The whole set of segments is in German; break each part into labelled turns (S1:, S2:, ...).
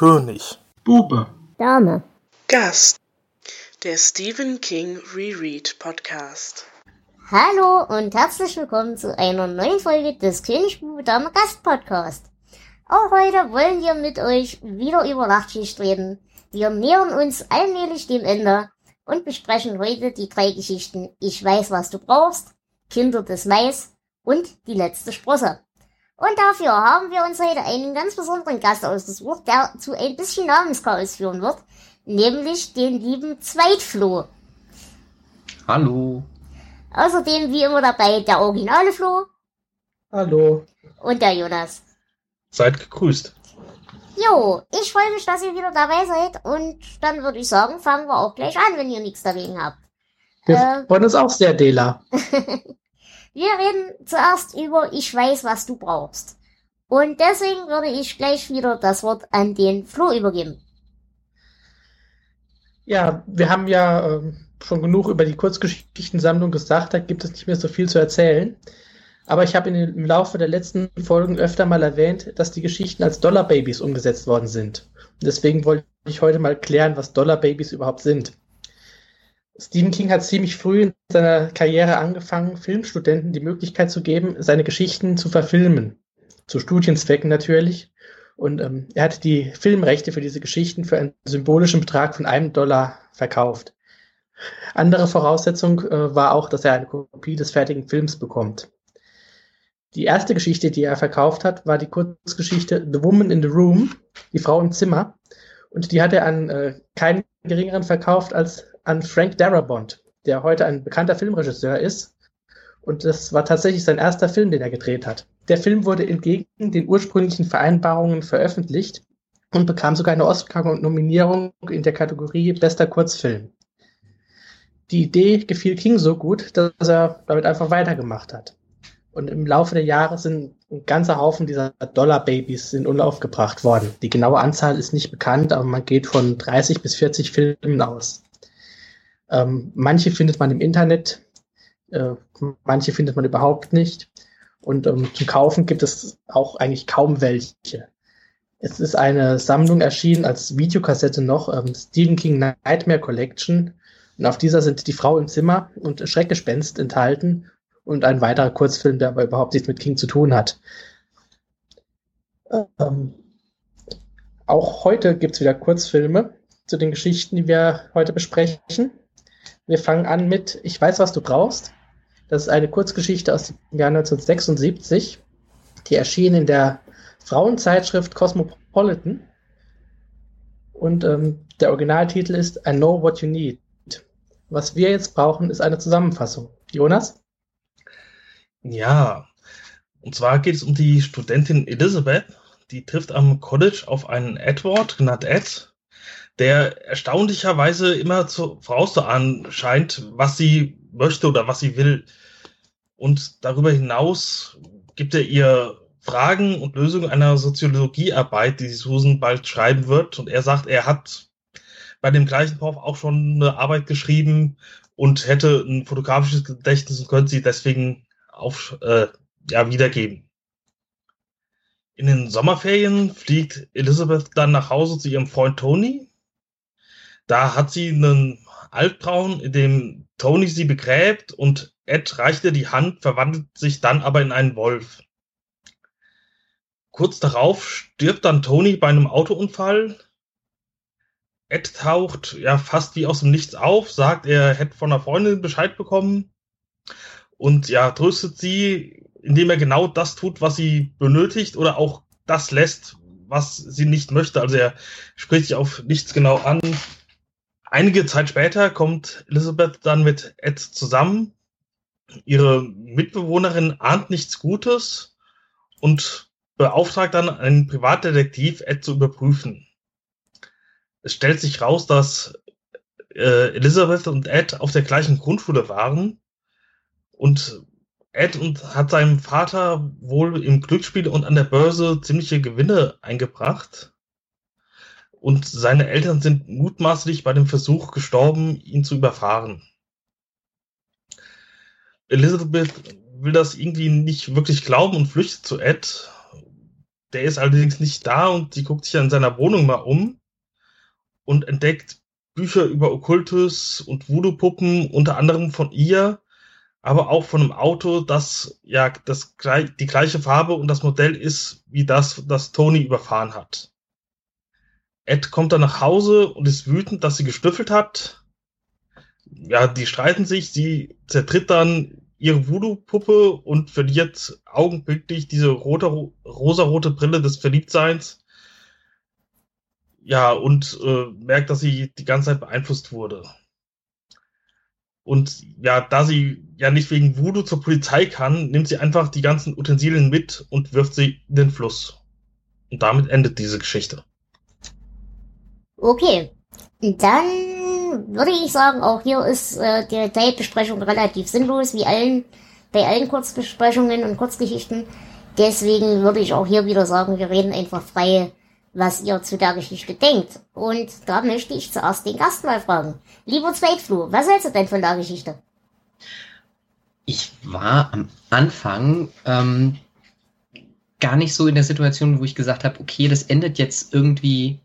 S1: König.
S2: Bube.
S3: Dame.
S4: Gast. Der Stephen King Reread Podcast.
S3: Hallo und herzlich willkommen zu einer neuen Folge des König Bube Dame Gast Podcast. Auch heute wollen wir mit euch wieder über Nachtschicht reden. Wir nähern uns allmählich dem Ende und besprechen heute die drei Geschichten Ich weiß, was du brauchst, Kinder des Mais und die letzte Sprosse. Und dafür haben wir uns heute einen ganz besonderen Gast ausgesucht, der zu ein bisschen Namenschaos führen wird, nämlich den lieben Zweitflo.
S2: Hallo.
S3: Außerdem wie immer dabei der originale Flo
S2: Hallo.
S3: und der Jonas.
S2: Seid gegrüßt.
S3: Jo, ich freue mich, dass ihr wieder dabei seid und dann würde ich sagen, fangen wir auch gleich an, wenn ihr nichts dagegen habt.
S5: Wir
S3: Äh.
S5: freuen uns auch sehr, Dela.
S3: Wir reden zuerst über Ich weiß, was du brauchst. Und deswegen würde ich gleich wieder das Wort an den Flo übergeben.
S5: Ja, wir haben ja ähm, schon genug über die Kurzgeschichtensammlung gesagt, da gibt es nicht mehr so viel zu erzählen. Aber ich habe im Laufe der letzten Folgen öfter mal erwähnt, dass die Geschichten als Dollar Babies umgesetzt worden sind. Und deswegen wollte ich heute mal klären, was Dollar Babies überhaupt sind. Stephen King hat ziemlich früh in seiner Karriere angefangen, Filmstudenten die Möglichkeit zu geben, seine Geschichten zu verfilmen. Zu Studienzwecken natürlich. Und ähm, er hat die Filmrechte für diese Geschichten für einen symbolischen Betrag von einem Dollar verkauft. Andere Voraussetzung äh, war auch, dass er eine Kopie des fertigen Films bekommt. Die erste Geschichte, die er verkauft hat, war die Kurzgeschichte The Woman in the Room, die Frau im Zimmer. Und die hat er an äh, keinen geringeren verkauft als an Frank Darabont, der heute ein bekannter Filmregisseur ist. Und das war tatsächlich sein erster Film, den er gedreht hat. Der Film wurde entgegen den ursprünglichen Vereinbarungen veröffentlicht und bekam sogar eine Oscar-Nominierung in der Kategorie Bester Kurzfilm. Die Idee gefiel King so gut, dass er damit einfach weitergemacht hat. Und im Laufe der Jahre sind ein ganzer Haufen dieser Dollar-Babys in Umlauf gebracht worden. Die genaue Anzahl ist nicht bekannt, aber man geht von 30 bis 40 Filmen aus. Ähm, manche findet man im Internet, äh, manche findet man überhaupt nicht. Und ähm, zum Kaufen gibt es auch eigentlich kaum welche. Es ist eine Sammlung erschienen als Videokassette noch, ähm, Stephen King Nightmare Collection. Und auf dieser sind Die Frau im Zimmer und Schreckgespenst enthalten und ein weiterer Kurzfilm, der aber überhaupt nichts mit King zu tun hat. Ähm, auch heute gibt es wieder Kurzfilme zu den Geschichten, die wir heute besprechen. Wir fangen an mit Ich weiß, was du brauchst. Das ist eine Kurzgeschichte aus dem Jahr 1976. Die erschien in der Frauenzeitschrift Cosmopolitan. Und ähm, der Originaltitel ist I Know What You Need. Was wir jetzt brauchen, ist eine Zusammenfassung. Jonas?
S2: Ja. Und zwar geht es um die Studentin Elizabeth. Die trifft am College auf einen Edward, genannt Ed, der erstaunlicherweise immer zu, vorauszuahnen scheint, was sie möchte oder was sie will. Und darüber hinaus gibt er ihr Fragen und Lösungen einer Soziologiearbeit, die Susan bald schreiben wird. Und er sagt, er hat bei dem gleichen Prof auch schon eine Arbeit geschrieben und hätte ein fotografisches Gedächtnis und könnte sie deswegen auf, äh, ja, wiedergeben. In den Sommerferien fliegt Elizabeth dann nach Hause zu ihrem Freund Tony. Da hat sie einen Albtraum, in dem Tony sie begräbt und Ed reicht ihr die Hand, verwandelt sich dann aber in einen Wolf. Kurz darauf stirbt dann Tony bei einem Autounfall. Ed taucht ja fast wie aus dem Nichts auf, sagt, er hätte von einer Freundin Bescheid bekommen und ja, tröstet sie, indem er genau das tut, was sie benötigt oder auch das lässt, was sie nicht möchte. Also er spricht sich auf nichts genau an. Einige Zeit später kommt Elizabeth dann mit Ed zusammen. Ihre Mitbewohnerin ahnt nichts Gutes und beauftragt dann einen Privatdetektiv, Ed zu überprüfen. Es stellt sich raus, dass äh, Elizabeth und Ed auf der gleichen Grundschule waren und Ed und hat seinem Vater wohl im Glücksspiel und an der Börse ziemliche Gewinne eingebracht. Und seine Eltern sind mutmaßlich bei dem Versuch gestorben, ihn zu überfahren. Elizabeth will das irgendwie nicht wirklich glauben und flüchtet zu Ed. der ist allerdings nicht da und sie guckt sich in seiner Wohnung mal um und entdeckt Bücher über Okkultus und Voodoo-Puppen, unter anderem von ihr, aber auch von einem Auto, das ja das, die gleiche Farbe und das Modell ist wie das, das Tony überfahren hat. Ed kommt dann nach Hause und ist wütend, dass sie gestüffelt hat. Ja, die streiten sich, sie zertritt dann ihre Voodoo-Puppe und verliert augenblicklich diese rote, rosarote Brille des Verliebtseins. Ja, und äh, merkt, dass sie die ganze Zeit beeinflusst wurde. Und ja, da sie ja nicht wegen Voodoo zur Polizei kann, nimmt sie einfach die ganzen Utensilien mit und wirft sie in den Fluss. Und damit endet diese Geschichte.
S3: Okay, dann würde ich sagen, auch hier ist äh, die Detailbesprechung relativ sinnlos, wie allen, bei allen Kurzbesprechungen und Kurzgeschichten. Deswegen würde ich auch hier wieder sagen, wir reden einfach frei, was ihr zu der Geschichte denkt. Und da möchte ich zuerst den Gast mal fragen. Lieber Zweitflur, was hältst du denn von der Geschichte?
S1: Ich war am Anfang ähm, gar nicht so in der Situation, wo ich gesagt habe, okay, das endet jetzt irgendwie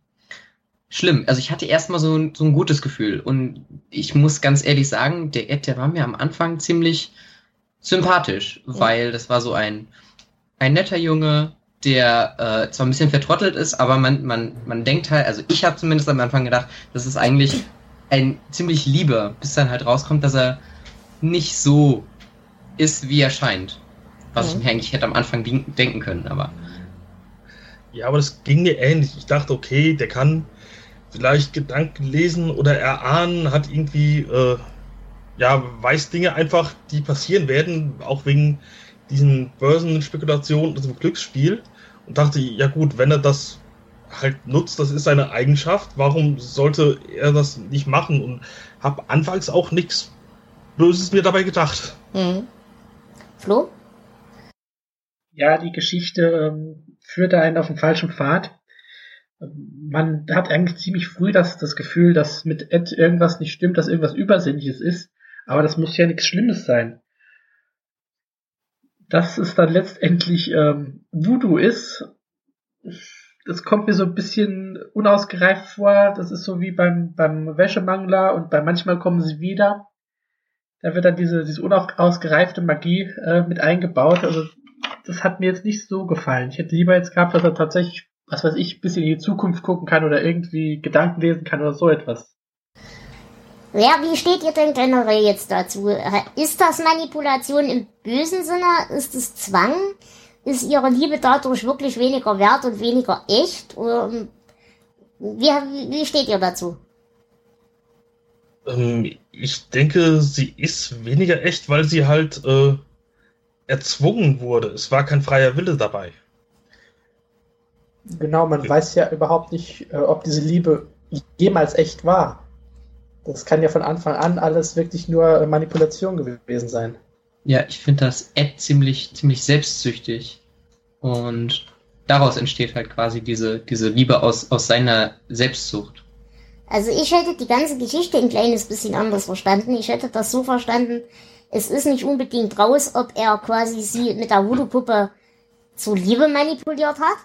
S1: schlimm. Also ich hatte erstmal so, so ein gutes Gefühl. Und ich muss ganz ehrlich sagen, der Ed, der war mir am Anfang ziemlich sympathisch, ja. weil das war so ein, ein netter Junge, der äh, zwar ein bisschen vertrottelt ist, aber man, man, man denkt halt, also ich habe zumindest am Anfang gedacht, das ist eigentlich ein ziemlich lieber, bis dann halt rauskommt, dass er nicht so ist, wie er scheint. Was ja. ich mir eigentlich hätte am Anfang denken können, aber.
S2: Ja, aber das ging mir ähnlich. Ich dachte, okay, der kann vielleicht Gedanken lesen oder erahnen, hat irgendwie, äh, ja, weiß Dinge einfach, die passieren werden, auch wegen diesen Börsenspekulationen und dem Glücksspiel. Und dachte, ja gut, wenn er das halt nutzt, das ist seine Eigenschaft, warum sollte er das nicht machen? Und habe anfangs auch nichts Böses mir dabei gedacht. Mhm.
S3: Flo?
S5: Ja, die Geschichte ähm, führte einen auf den falschen Pfad man hat eigentlich ziemlich früh das, das Gefühl, dass mit Ed irgendwas nicht stimmt, dass irgendwas Übersinnliches ist. Aber das muss ja nichts Schlimmes sein. Dass es dann letztendlich ähm, Voodoo ist, das kommt mir so ein bisschen unausgereift vor. Das ist so wie beim, beim Wäschemangler und bei manchmal kommen sie wieder. Da wird dann diese, diese unausgereifte Magie äh, mit eingebaut. Also das hat mir jetzt nicht so gefallen. Ich hätte lieber jetzt gehabt, dass er tatsächlich was weiß ich, ein bisschen in die Zukunft gucken kann oder irgendwie Gedanken lesen kann oder so etwas.
S3: Ja, wie steht ihr denn generell jetzt dazu? Ist das Manipulation im bösen Sinne? Ist es Zwang? Ist ihre Liebe dadurch wirklich weniger wert und weniger echt? Oder wie, wie steht ihr dazu?
S2: Ähm, ich denke, sie ist weniger echt, weil sie halt äh, erzwungen wurde. Es war kein freier Wille dabei.
S5: Genau, man ja. weiß ja überhaupt nicht, äh, ob diese Liebe jemals echt war. Das kann ja von Anfang an alles wirklich nur Manipulation gewesen sein.
S1: Ja, ich finde das Ed ziemlich, ziemlich selbstsüchtig. Und daraus entsteht halt quasi diese, diese Liebe aus, aus seiner Selbstsucht.
S3: Also ich hätte die ganze Geschichte ein kleines bisschen anders verstanden. Ich hätte das so verstanden, es ist nicht unbedingt raus, ob er quasi sie mit der Voodoo-Puppe zur Liebe manipuliert hat,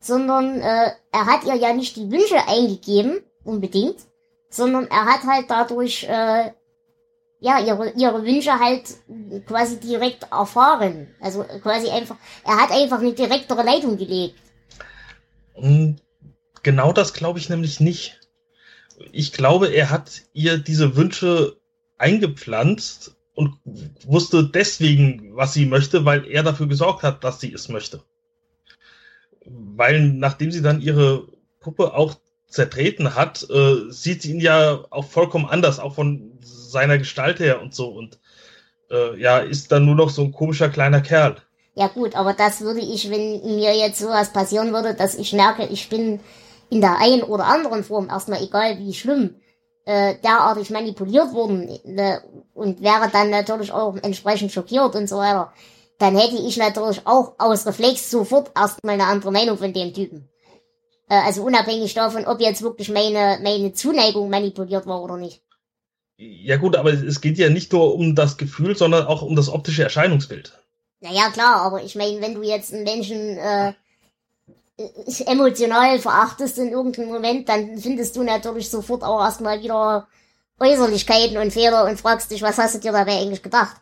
S3: sondern äh, er hat ihr ja nicht die Wünsche eingegeben, unbedingt, sondern er hat halt dadurch äh, ja ihre, ihre Wünsche halt quasi direkt erfahren. Also quasi einfach, er hat einfach eine direktere Leitung gelegt.
S2: Hm, genau das glaube ich nämlich nicht. Ich glaube, er hat ihr diese Wünsche eingepflanzt und wusste deswegen, was sie möchte, weil er dafür gesorgt hat, dass sie es möchte weil nachdem sie dann ihre Puppe auch zertreten hat, äh, sieht sie ihn ja auch vollkommen anders, auch von seiner Gestalt her und so. Und äh, ja, ist dann nur noch so ein komischer kleiner Kerl.
S3: Ja gut, aber das würde ich, wenn mir jetzt sowas passieren würde, dass ich merke, ich bin in der einen oder anderen Form, erstmal egal wie schlimm, äh, derartig manipuliert worden äh, und wäre dann natürlich auch entsprechend schockiert und so weiter dann hätte ich natürlich auch aus Reflex sofort erstmal eine andere Meinung von dem Typen. Äh, also unabhängig davon, ob jetzt wirklich meine, meine Zuneigung manipuliert war oder nicht.
S2: Ja gut, aber es geht ja nicht nur um das Gefühl, sondern auch um das optische Erscheinungsbild.
S3: Naja, klar, aber ich meine, wenn du jetzt einen Menschen äh, emotional verachtest in irgendeinem Moment, dann findest du natürlich sofort auch erstmal wieder Äußerlichkeiten und Fehler und fragst dich, was hast du dir dabei eigentlich gedacht?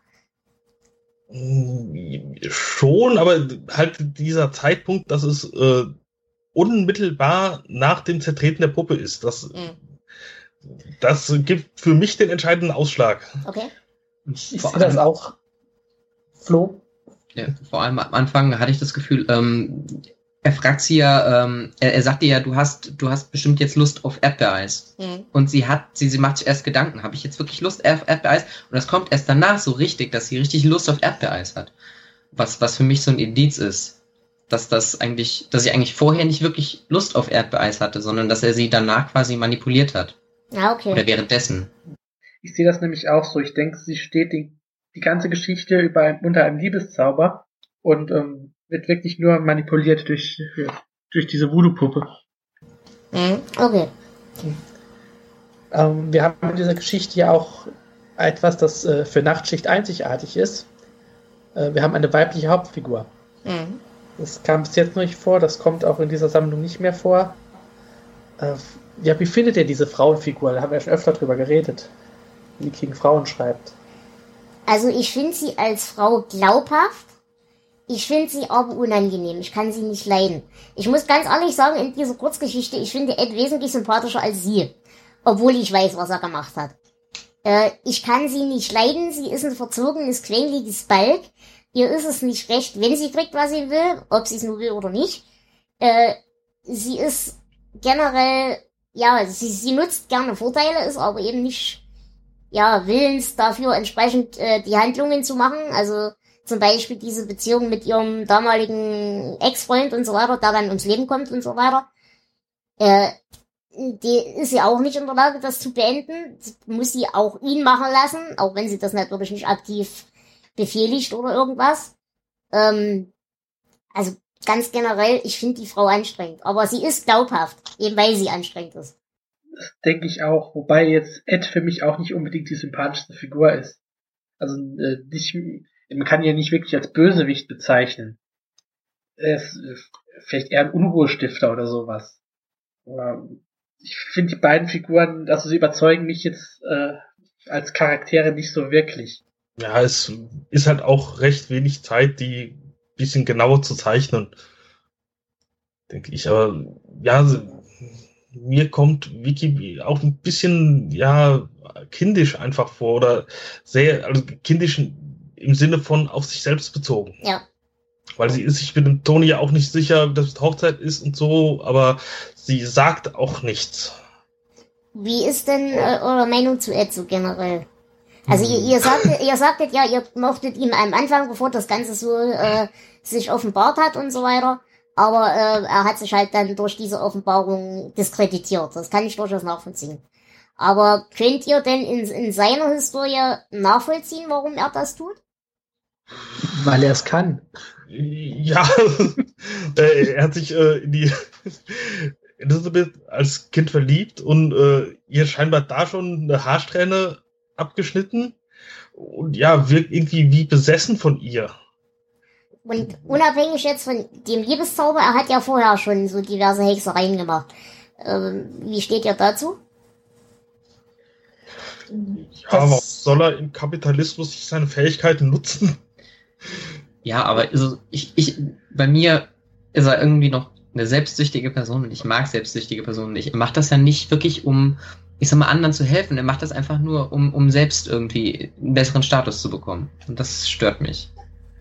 S2: Schon, aber halt dieser Zeitpunkt, dass es äh, unmittelbar nach dem Zertreten der Puppe ist, das, mhm. das gibt für mich den entscheidenden Ausschlag.
S3: Okay.
S5: Ich sehe das auch. Flo?
S1: Ja, vor allem am Anfang hatte ich das Gefühl, ähm, er fragt sie ja, ähm, er, er sagt ihr ja, du hast, du hast bestimmt jetzt Lust auf Erdbeereis. Mhm. Und sie hat, sie, sie macht sich erst Gedanken, habe ich jetzt wirklich Lust auf Erdbeereis? Und das kommt erst danach so richtig, dass sie richtig Lust auf Erdbeereis hat. Was, was für mich so ein Indiz ist. Dass das eigentlich, dass sie eigentlich vorher nicht wirklich Lust auf Erdbeereis hatte, sondern dass er sie danach quasi manipuliert hat.
S3: Ja, okay.
S1: Oder währenddessen.
S5: Ich sehe das nämlich auch so. Ich denke, sie steht die, die ganze Geschichte über, unter einem Liebeszauber und ähm, wird wirklich nur manipuliert durch, durch diese Voodoo-Puppe.
S3: Mhm, okay.
S5: Ähm, wir haben in dieser Geschichte ja auch etwas, das äh, für Nachtschicht einzigartig ist. Äh, wir haben eine weibliche Hauptfigur. Mhm. Das kam bis jetzt noch nicht vor, das kommt auch in dieser Sammlung nicht mehr vor. Äh, ja, wie findet ihr diese Frauenfigur? Da haben wir ja schon öfter drüber geredet. Wie King Frauen schreibt.
S3: Also ich finde sie als Frau glaubhaft ich finde sie aber unangenehm. Ich kann sie nicht leiden. Ich muss ganz ehrlich sagen, in dieser Kurzgeschichte, ich finde Ed wesentlich sympathischer als sie. Obwohl ich weiß, was er gemacht hat. Äh, ich kann sie nicht leiden. Sie ist ein verzogenes, quengeliges Balk. Ihr ist es nicht recht, wenn sie kriegt, was sie will, ob sie es nur will oder nicht. Äh, sie ist generell, ja, sie, sie nutzt gerne Vorteile, ist aber eben nicht, ja, willens dafür entsprechend äh, die Handlungen zu machen. Also zum Beispiel diese Beziehung mit ihrem damaligen Ex-Freund und so weiter, der dann ums Leben kommt und so weiter, äh, die ist ja auch nicht in der Lage, das zu beenden. Muss sie auch ihn machen lassen, auch wenn sie das natürlich nicht aktiv befehligt oder irgendwas. Ähm, also ganz generell, ich finde die Frau anstrengend. Aber sie ist glaubhaft, eben weil sie anstrengend ist.
S5: Das denke ich auch, wobei jetzt Ed für mich auch nicht unbedingt die sympathischste Figur ist. Also äh, nicht, man kann ihn ja nicht wirklich als Bösewicht bezeichnen. Er ist vielleicht eher ein Unruhestifter oder sowas. ich finde die beiden Figuren, also sie überzeugen mich jetzt äh, als Charaktere nicht so wirklich.
S2: Ja, es ist halt auch recht wenig Zeit, die bisschen genauer zu zeichnen. Denke ich. Aber ja, mir kommt Wiki auch ein bisschen, ja, kindisch einfach vor oder sehr, also kindisch im Sinne von auf sich selbst bezogen.
S3: Ja.
S2: Weil sie ist sich mit dem Toni ja auch nicht sicher, dass es Hochzeit ist und so, aber sie sagt auch nichts.
S3: Wie ist denn äh, eure Meinung zu Ed so generell? Also ihr, ihr, sagtet, ihr sagtet ja, ihr mochtet ihm am Anfang, bevor das Ganze so äh, sich offenbart hat und so weiter. Aber äh, er hat sich halt dann durch diese Offenbarung diskreditiert. Das kann ich durchaus nachvollziehen. Aber könnt ihr denn in, in seiner Historie nachvollziehen, warum er das tut?
S5: Weil er es kann.
S2: Ja, er hat sich äh, in die Elizabeth als Kind verliebt und äh, ihr scheinbar da schon eine Haarsträhne abgeschnitten und ja, wirkt irgendwie wie besessen von ihr.
S3: Und unabhängig jetzt von dem Liebeszauber, er hat ja vorher schon so diverse Hexereien gemacht. Ähm, wie steht ihr dazu?
S2: Ja, warum soll er im Kapitalismus sich seine Fähigkeiten nutzen?
S1: Ja, aber also ich, ich, bei mir ist er irgendwie noch eine selbstsüchtige Person und ich mag selbstsüchtige Personen. Ich mache das ja nicht wirklich, um, ich sag mal, anderen zu helfen. Er macht das einfach nur, um, um selbst irgendwie einen besseren Status zu bekommen. Und das stört mich.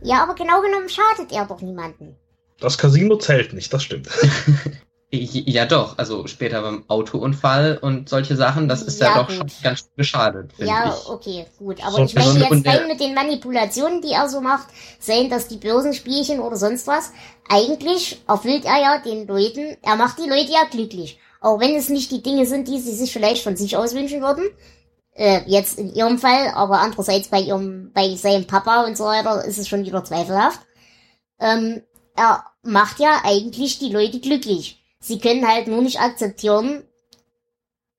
S3: Ja, aber genau genommen schadet er doch niemanden.
S2: Das Casino zählt nicht, das stimmt.
S1: Ja, doch. Also später beim Autounfall und solche Sachen, das ist ja, ja doch gut. schon ganz beschadet.
S3: Ja,
S1: ich.
S3: okay, gut. Aber so, ich möchte jetzt rein mit den Manipulationen, die er so macht, sehen, dass die Börsenspielchen oder sonst was, eigentlich erfüllt er ja den Leuten, er macht die Leute ja glücklich. Auch wenn es nicht die Dinge sind, die sie sich vielleicht von sich aus wünschen würden. Äh, jetzt in ihrem Fall, aber andererseits bei ihrem, bei seinem Papa und so weiter ist es schon wieder zweifelhaft. Ähm, er macht ja eigentlich die Leute glücklich. Sie können halt nur nicht akzeptieren,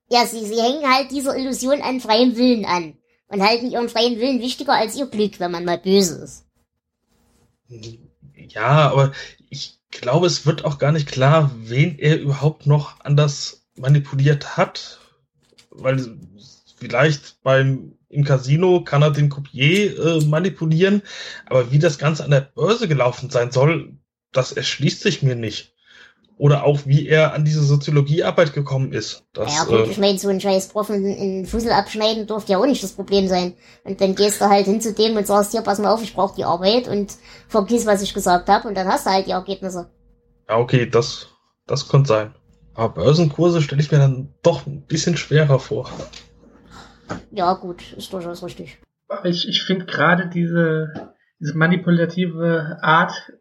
S3: ja, sie, sie hängen halt dieser Illusion an freiem Willen an und halten ihren freien Willen wichtiger als ihr Glück, wenn man mal böse ist.
S2: Ja, aber ich glaube, es wird auch gar nicht klar, wen er überhaupt noch anders manipuliert hat. Weil vielleicht beim im Casino kann er den Coupier äh, manipulieren, aber wie das Ganze an der Börse gelaufen sein soll, das erschließt sich mir nicht. Oder auch, wie er an diese Soziologiearbeit gekommen ist. Das,
S3: ja gut,
S2: äh,
S3: ich meine, so ein scheiß Prof in, Fussel abschneiden dürfte ja auch nicht das Problem sein. Und dann gehst du halt hin zu dem und sagst, hier, pass mal auf, ich brauche die Arbeit und vergiss, was ich gesagt habe und dann hast du halt die Ergebnisse.
S2: ja, okay, das, das könnte sein. Aber Börsenkurse stelle ich mir dann doch ein bisschen schwerer vor.
S3: Ja gut, ist durchaus richtig.
S5: Ich, ich finde gerade diese, diese manipulative Art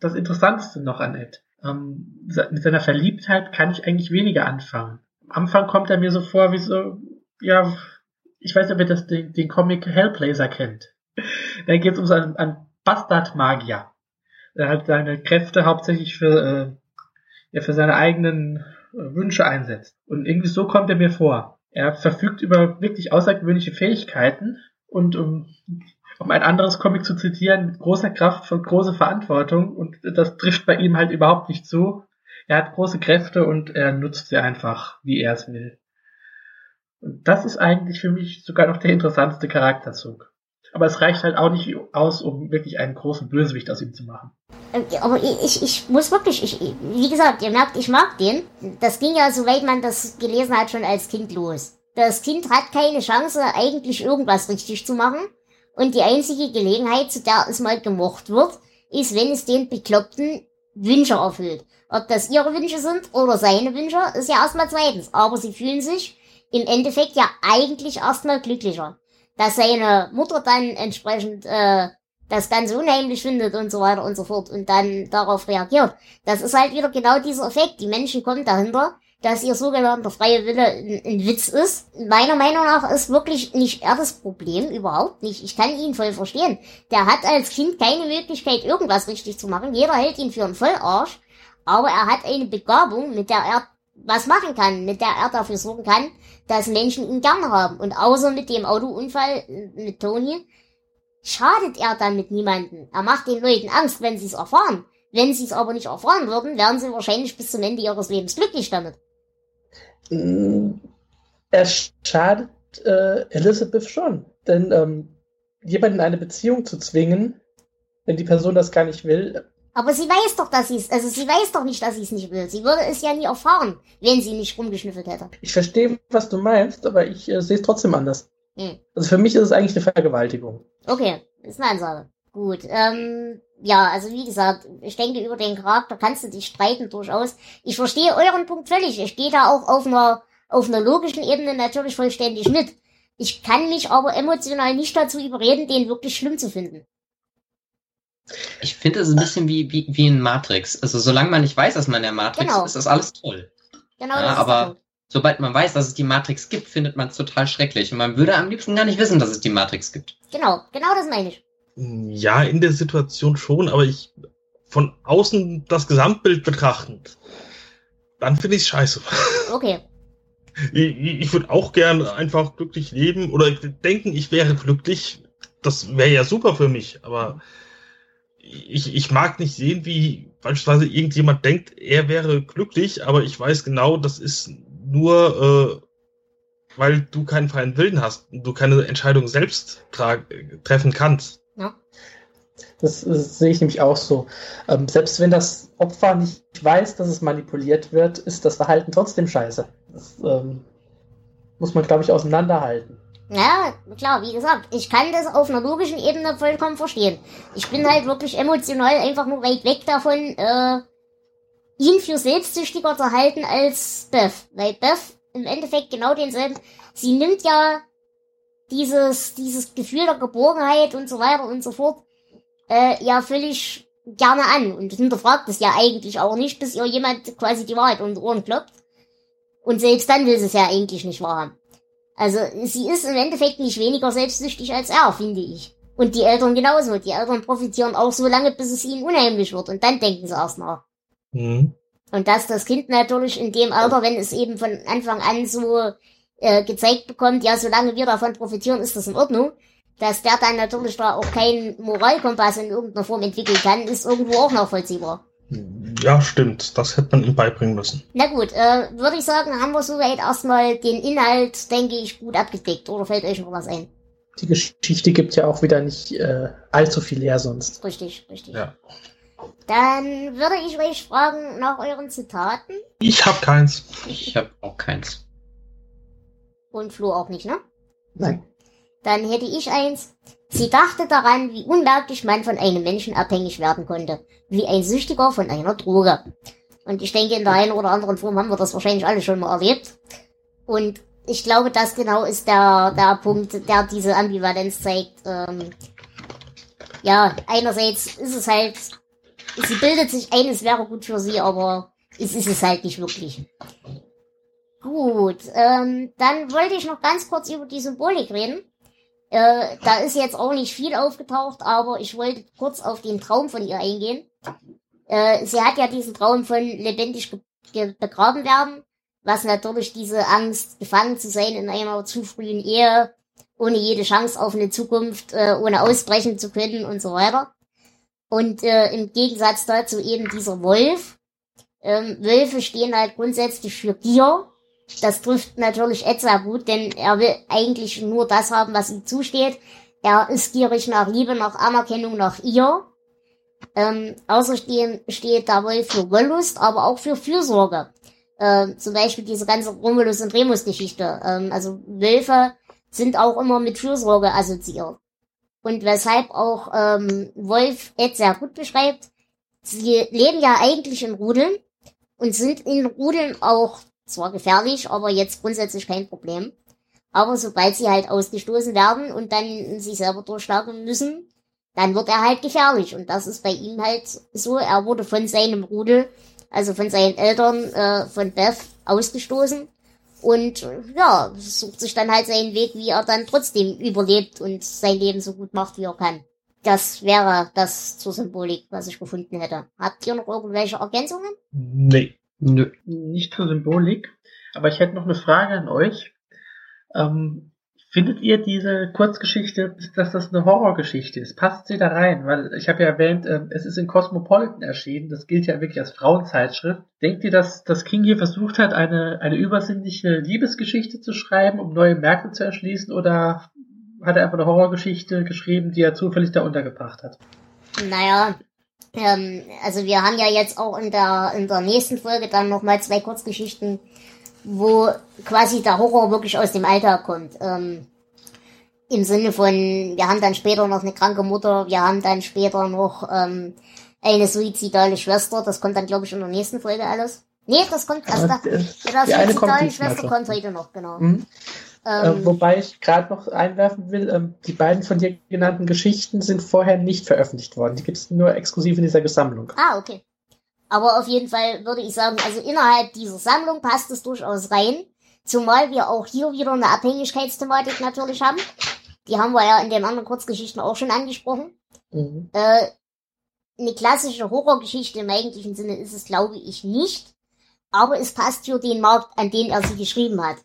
S5: das Interessanteste noch an Ed. Ähm, mit seiner Verliebtheit kann ich eigentlich weniger anfangen. Am Anfang kommt er mir so vor wie so, ja, ich weiß nicht, ob ihr das, den, den Comic Hellblazer kennt. Da geht es um so einen, einen Bastardmagier. Der halt seine Kräfte hauptsächlich für, äh, ja, für seine eigenen äh, Wünsche einsetzt. Und irgendwie so kommt er mir vor. Er verfügt über wirklich außergewöhnliche Fähigkeiten und um, um ein anderes Comic zu zitieren, mit großer Kraft und große Verantwortung und das trifft bei ihm halt überhaupt nicht zu. Er hat große Kräfte und er nutzt sie einfach, wie er es will. Und das ist eigentlich für mich sogar noch der interessanteste Charakterzug. Aber es reicht halt auch nicht aus, um wirklich einen großen Bösewicht aus ihm zu machen.
S3: Ähm, Aber ich, ich, ich muss wirklich, ich, wie gesagt, ihr merkt, ich mag den. Das ging ja, soweit man das gelesen hat, schon als Kind los. Das Kind hat keine Chance, eigentlich irgendwas richtig zu machen. Und die einzige Gelegenheit, zu der es mal gemocht wird, ist, wenn es den Bekloppten Wünsche erfüllt. Ob das ihre Wünsche sind oder seine Wünsche, ist ja erstmal zweitens. Aber sie fühlen sich im Endeffekt ja eigentlich erstmal glücklicher. Dass seine Mutter dann entsprechend äh, das Ganze unheimlich findet und so weiter und so fort und dann darauf reagiert. Das ist halt wieder genau dieser Effekt. Die Menschen kommen dahinter, dass ihr sogenannter freie Wille ein, Witz ist. Meiner Meinung nach ist wirklich nicht er das Problem, überhaupt nicht. Ich kann ihn voll verstehen. Der hat als Kind keine Möglichkeit, irgendwas richtig zu machen. Jeder hält ihn für einen Vollarsch. Aber er hat eine Begabung, mit der er was machen kann, mit der er dafür sorgen kann, dass Menschen ihn gern haben. Und außer mit dem Autounfall äh, mit Tony schadet er damit niemanden. Er macht den Leuten Angst, wenn sie es erfahren. Wenn sie es aber nicht erfahren würden, wären sie wahrscheinlich bis zum Ende ihres Lebens glücklich damit.
S5: Mm, Er schadet äh, Elizabeth schon. Denn ähm, jemanden in eine Beziehung zu zwingen, wenn die Person das gar nicht will,
S3: Aber sie weiß doch, dass sie es, also sie weiß doch nicht, dass sie es nicht will. Sie würde es ja nie erfahren, wenn sie nicht rumgeschnüffelt hätte.
S5: ich verstehe, was du meinst, aber ich äh, sehe es trotzdem anders.
S3: Hm.
S5: Also für mich ist es eigentlich eine Vergewaltigung.
S3: Okay, ist eine Ansage. Gut, ähm, ja, also wie gesagt, ich denke, über den Charakter kannst du dich streiten durchaus. Ich verstehe euren Punkt völlig. Ich gehe da auch auf einer, auf einer logischen Ebene natürlich vollständig mit. Ich kann mich aber emotional nicht dazu überreden, den wirklich schlimm zu finden.
S1: Ich finde es ein bisschen wie, wie, wie in Matrix. Also solange man nicht weiß, dass man in der Matrix
S3: Genau.
S1: ist, ist das alles toll.
S3: Genau,
S1: Ja, aber-. Sobald man weiß, dass es die Matrix gibt, findet man es total schrecklich. Und man würde am liebsten gar nicht wissen, dass es die Matrix gibt.
S3: Genau, genau das meine ich.
S2: Ja, in der Situation schon, aber ich von außen das Gesamtbild betrachtend, dann finde ich es scheiße.
S3: Okay.
S2: Ich, ich würde auch gern einfach glücklich leben oder denken, ich wäre glücklich. Das wäre ja super für mich, aber ich, ich mag nicht sehen, wie beispielsweise irgendjemand denkt, er wäre glücklich, aber ich weiß genau, das ist nur, äh, weil du keinen freien Willen hast und du keine Entscheidung selbst treffen kannst.
S5: Das, äh, sehe ich nämlich auch so. Ähm, selbst wenn das Opfer nicht weiß, dass es manipuliert wird, ist das Verhalten trotzdem scheiße. Das ähm, muss man, glaube ich, auseinanderhalten.
S3: Ja, klar, wie gesagt, ich kann das auf einer logischen Ebene vollkommen verstehen. Ich bin halt wirklich emotional einfach nur weit weg davon, äh, ihn für selbstsüchtiger zu halten als Beth. Weil Beth im Endeffekt genau denselben, sie nimmt ja dieses, dieses Gefühl der Geborgenheit und so weiter und so fort, äh, ja völlig gerne an und hinterfragt es ja eigentlich auch nicht, bis ihr jemand quasi die Wahrheit um die Ohren klopft. Und selbst dann will sie es ja eigentlich nicht wahrhaben. Also sie ist im Endeffekt nicht weniger selbstsüchtig als er, finde ich. Und die Eltern genauso. Die Eltern profitieren auch so lange, bis es ihnen unheimlich wird. Und dann denken sie erst nach.
S2: Hm.
S3: Und dass das Kind natürlich in dem Alter, wenn es eben von Anfang an so äh, gezeigt bekommt, ja, solange wir davon profitieren, ist das in Ordnung, dass der dann natürlich da auch keinen Moralkompass in irgendeiner Form entwickeln kann, ist irgendwo auch nachvollziehbar.
S2: Ja, stimmt. Das hätte man ihm beibringen müssen.
S3: Na gut, äh, würde ich sagen, haben wir soweit erstmal den Inhalt, denke ich, gut abgedeckt. Oder fällt euch noch was ein?
S5: Die Geschichte gibt ja auch wieder nicht äh, allzu viel her sonst.
S3: Richtig, richtig.
S2: Ja.
S3: Dann würde ich euch fragen nach euren Zitaten.
S2: Ich habe keins.
S1: Ich habe auch keins.
S3: Und Flo auch nicht, ne?
S5: Nein.
S3: Dann hätte ich eins. Sie dachte daran, wie unmerklich man von einem Menschen abhängig werden konnte. Wie ein Süchtiger von einer Droge. Und ich denke, in der einen oder anderen Form haben wir das wahrscheinlich alle schon mal erlebt. Und ich glaube, das genau ist der, der Punkt, der diese Ambivalenz zeigt. Ähm, ja, einerseits ist es halt, sie bildet sich ein, es wäre gut für sie, aber es ist es halt nicht wirklich. Gut, ähm, dann wollte ich noch ganz kurz über die Symbolik reden. Äh, da ist jetzt auch nicht viel aufgetaucht, aber ich wollte kurz auf den Traum von ihr eingehen. Äh, sie hat ja diesen Traum von lebendig begraben werden, was natürlich diese Angst, gefangen zu sein in einer zu frühen Ehe, ohne jede Chance auf eine Zukunft, äh, ohne ausbrechen zu können und so weiter. Und äh, im Gegensatz dazu eben dieser Wolf. Ähm, Wölfe stehen halt grundsätzlich für Gier das trifft natürlich Ed sehr gut, denn er will eigentlich nur das haben, was ihm zusteht. Er ist gierig nach Liebe, nach Anerkennung, nach ihr. Ähm, außerdem steht der Wolf für Wollust, aber auch für Fürsorge. Ähm, zum Beispiel diese ganze Romulus und Remus Geschichte. Ähm, also Wölfe sind auch immer mit Fürsorge assoziiert. Und weshalb auch ähm, Wolf Ed sehr gut beschreibt, sie leben ja eigentlich in Rudeln und sind in Rudeln auch zwar gefährlich, aber jetzt grundsätzlich kein Problem. Aber sobald sie halt ausgestoßen werden und dann sich selber durchschlagen müssen, dann wird er halt gefährlich. Und das ist bei ihm halt so. Er wurde von seinem Rudel, also von seinen Eltern, äh, von Beth ausgestoßen. Und ja, sucht sich dann halt seinen Weg, wie er dann trotzdem überlebt und sein Leben so gut macht, wie er kann. Das wäre das zur Symbolik, was ich gefunden hätte. Habt ihr noch irgendwelche Ergänzungen?
S2: Nee.
S5: Nö. Nicht zur Symbolik, aber ich hätte noch eine Frage an euch. Ähm, findet ihr diese Kurzgeschichte, dass das eine Horrorgeschichte ist? Passt sie da rein? Weil ich habe ja erwähnt, äh, es ist in Cosmopolitan erschienen. Das gilt ja wirklich als Frauenzeitschrift. Denkt ihr, dass, dass King hier versucht hat, eine, eine übersinnliche Liebesgeschichte zu schreiben, um neue Märkte zu erschließen? Oder hat er einfach eine Horrorgeschichte geschrieben, die er zufällig da untergebracht hat?
S3: Naja, ähm, also wir haben ja jetzt auch in der, in der nächsten Folge dann nochmal zwei Kurzgeschichten, wo quasi der Horror wirklich aus dem Alltag kommt. Ähm, Im Sinne von, wir haben dann später noch eine kranke Mutter, wir haben dann später noch ähm, eine suizidale Schwester, das kommt dann glaube ich in der nächsten Folge alles. Nee, das kommt erst da.
S5: Ja,
S3: Die suizidale Schwester kommt heute noch, genau.
S5: Mhm.
S3: Ähm,
S5: äh, wobei ich gerade noch einwerfen will, ähm, die beiden von dir genannten Geschichten sind vorher nicht veröffentlicht worden. Die gibt es nur exklusiv in dieser Sammlung.
S3: Ah, okay. Aber auf jeden Fall würde ich sagen, also innerhalb dieser Sammlung passt es durchaus rein. Zumal wir auch hier wieder eine Abhängigkeitsthematik natürlich haben. Die haben wir ja in den anderen Kurzgeschichten auch schon angesprochen.
S5: Mhm.
S3: Äh, eine klassische Horrorgeschichte im eigentlichen Sinne ist es, glaube ich, nicht. Aber es passt für den Markt, an den er sie geschrieben hat.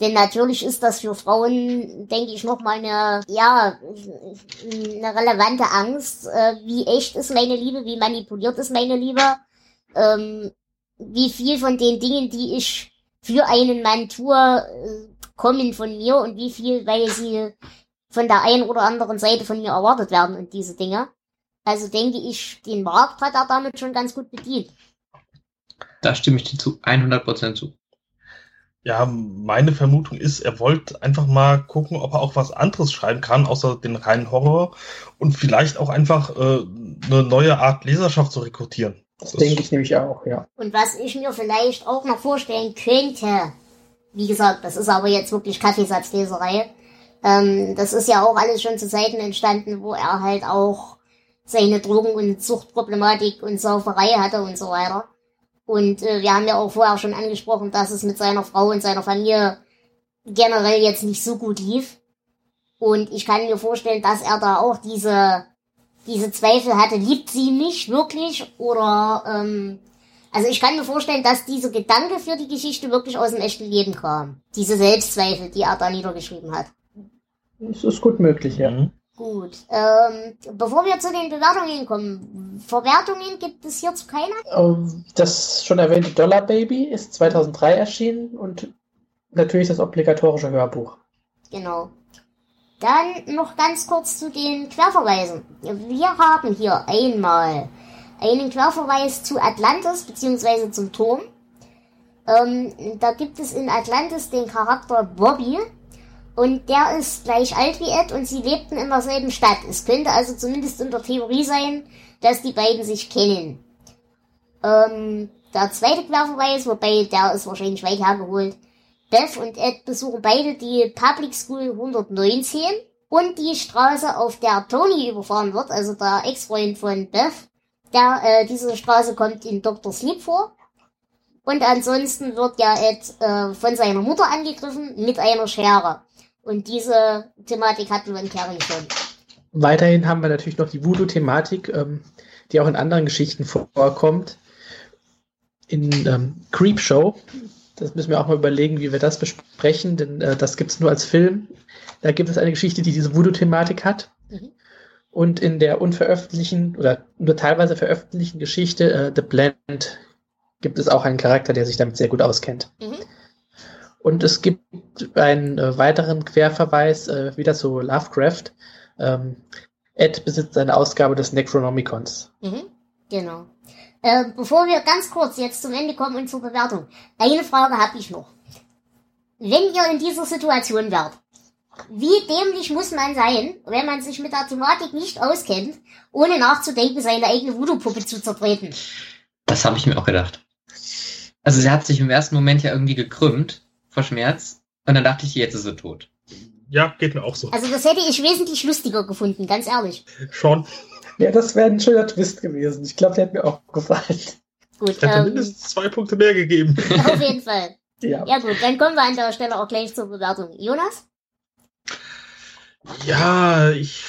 S3: Denn natürlich ist das für Frauen, denke ich, nochmal eine, ja, eine relevante Angst. Äh, wie echt ist meine Liebe? Wie manipuliert ist meine Liebe? Ähm, wie viel von den Dingen, die ich für einen Mann tue, äh, kommen von mir und wie viel, weil sie von der einen oder anderen Seite von mir erwartet werden und diese Dinge. Also denke ich, den Markt hat er damit schon ganz gut bedient.
S1: Da stimme ich dir zu 100% zu.
S2: Ja, meine Vermutung ist, er wollte einfach mal gucken, ob er auch was anderes schreiben kann, außer den reinen Horror und vielleicht auch einfach äh, eine neue Art Leserschaft zu rekrutieren.
S5: Das, das denke ich nämlich auch, ja.
S3: Und was ich mir vielleicht auch noch vorstellen könnte, wie gesagt, das ist aber jetzt wirklich Kaffeesatzleserei, ähm, das ist ja auch alles schon zu Zeiten entstanden, wo er halt auch seine Drogen- und Suchtproblematik und Sauferei hatte und so weiter. Und äh, wir haben ja auch vorher schon angesprochen, dass es mit seiner Frau und seiner Familie generell jetzt nicht so gut lief. Und ich kann mir vorstellen, dass er da auch diese, diese Zweifel hatte, liebt sie mich wirklich? Oder ähm, also ich kann mir vorstellen, dass dieser Gedanke für die Geschichte wirklich aus dem echten Leben kam. Diese Selbstzweifel, die er da niedergeschrieben hat.
S5: Das ist gut möglich, ja.
S2: Mhm.
S3: Gut. Ähm, bevor wir zu den Bewertungen kommen, Verwertungen gibt es hierzu keine?
S5: Ähm, Das schon erwähnte Dollar Baby ist 2003 erschienen und natürlich das obligatorische Hörbuch.
S3: Genau. Dann noch ganz kurz zu den Querverweisen. Wir haben hier einmal einen Querverweis zu Atlantis beziehungsweise zum Turm. Ähm, da gibt es in Atlantis den Charakter Bobby und der ist gleich alt wie Ed und sie lebten in derselben Stadt. Es könnte also zumindest in der Theorie sein, dass die beiden sich kennen. Ähm, der zweite Querverweis, wobei der ist wahrscheinlich weit hergeholt. Beth und Ed besuchen beide die Public School 119 und die Straße, auf der Tony überfahren wird, also der Ex-Freund von Beth. Der, äh, diese Straße kommt in Dr. Sleep vor. Und ansonsten wird ja Ed äh, von seiner Mutter angegriffen mit einer Schere. Und diese Thematik hatten wir in Carrie schon.
S5: Weiterhin haben wir natürlich noch die Voodoo-Thematik, ähm, die auch in anderen Geschichten vorkommt. In ähm, Creepshow, das müssen wir auch mal überlegen, wie wir das besprechen, denn äh, das gibt es nur als Film. Da gibt es eine Geschichte, die diese Voodoo-Thematik hat.
S3: Mhm.
S5: Und in der unveröffentlichten oder nur teilweise veröffentlichten Geschichte äh, The Blend gibt es auch einen Charakter, der sich damit sehr gut auskennt.
S3: Mhm.
S5: Und es gibt einen äh, weiteren Querverweis äh, wieder zu Lovecraft. Ähm, Ed besitzt eine Ausgabe des Necronomicons.
S3: Mhm. Genau. Äh, bevor wir ganz kurz jetzt zum Ende kommen und zur Bewertung, eine Frage habe ich noch. Wenn ihr in dieser Situation wärt, wie dämlich muss man sein, wenn man sich mit der Thematik nicht auskennt, ohne nachzudenken, seine eigene Voodoo-Puppe zu zertreten?
S1: Das habe ich mir auch gedacht. Also sie hat sich im ersten Moment ja irgendwie gekrümmt vor Schmerz und dann dachte ich, jetzt ist sie tot.
S2: Ja, geht mir auch so.
S3: Also das hätte ich wesentlich lustiger gefunden, ganz ehrlich.
S2: Schon.
S5: Ja, das wäre ein schöner Twist gewesen. Ich glaube, der hat mir auch gefallen.
S3: Gut,
S2: Hätte
S3: ähm,
S2: mindestens zwei Punkte mehr gegeben.
S3: auf jeden Fall.
S5: Ja.
S3: Ja gut, dann kommen wir an der Stelle auch gleich zur Bewertung. Jonas?
S2: Ja, ich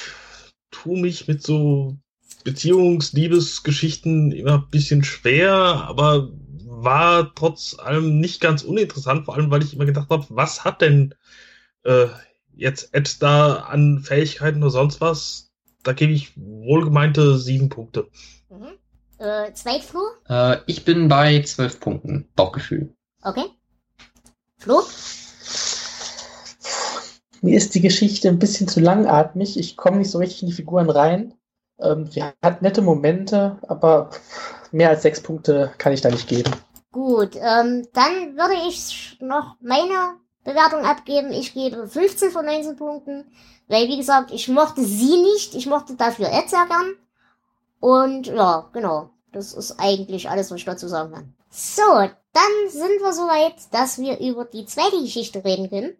S2: tue mich mit so Beziehungs-Liebesgeschichten immer ein bisschen schwer, aber war trotz allem nicht ganz uninteressant, vor allem weil ich immer gedacht habe, was hat denn äh, jetzt Ed da an Fähigkeiten oder sonst was? Da gebe ich wohlgemeinte sieben Punkte.
S3: Mhm. Äh, Zweitflur?
S1: Äh, ich bin bei zwölf Punkten. Bauchgefühl.
S3: Okay. Flo?
S5: Mir ist die Geschichte ein bisschen zu langatmig. Ich komme nicht so richtig in die Figuren rein. Ähm, sie hat nette Momente, aber mehr als sechs Punkte kann ich da nicht geben.
S3: Gut, ähm, dann würde ich noch meine Bewertung abgeben. Ich gebe 15 von 19 Punkten, weil, wie gesagt, ich mochte sie nicht. Ich mochte dafür Ed sehr gern. Und ja, genau. Das ist eigentlich alles, was ich dazu sagen kann. So, dann sind wir soweit, dass wir über die zweite Geschichte reden können.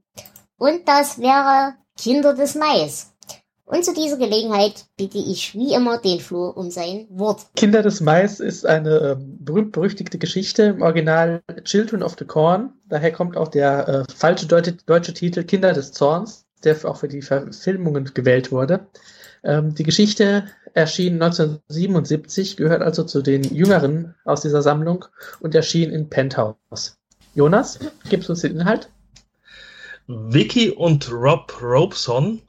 S3: Und das wäre Kinder des Mais. Und zu dieser Gelegenheit bitte ich wie immer den Flo um sein Wort.
S5: Kinder des Mais ist eine ähm, berühmt-berüchtigte Geschichte im Original Children of the Corn. Daher kommt auch der äh, falsche deutsche, deutsche Titel Kinder des Zorns, der auch für die Verfilmungen gewählt wurde. Ähm, die Geschichte erschien 1977, gehört also zu den jüngeren aus dieser Sammlung und erschien in Penthouse. Jonas, gibst du uns den Inhalt?
S2: Vicky und Rob Robeson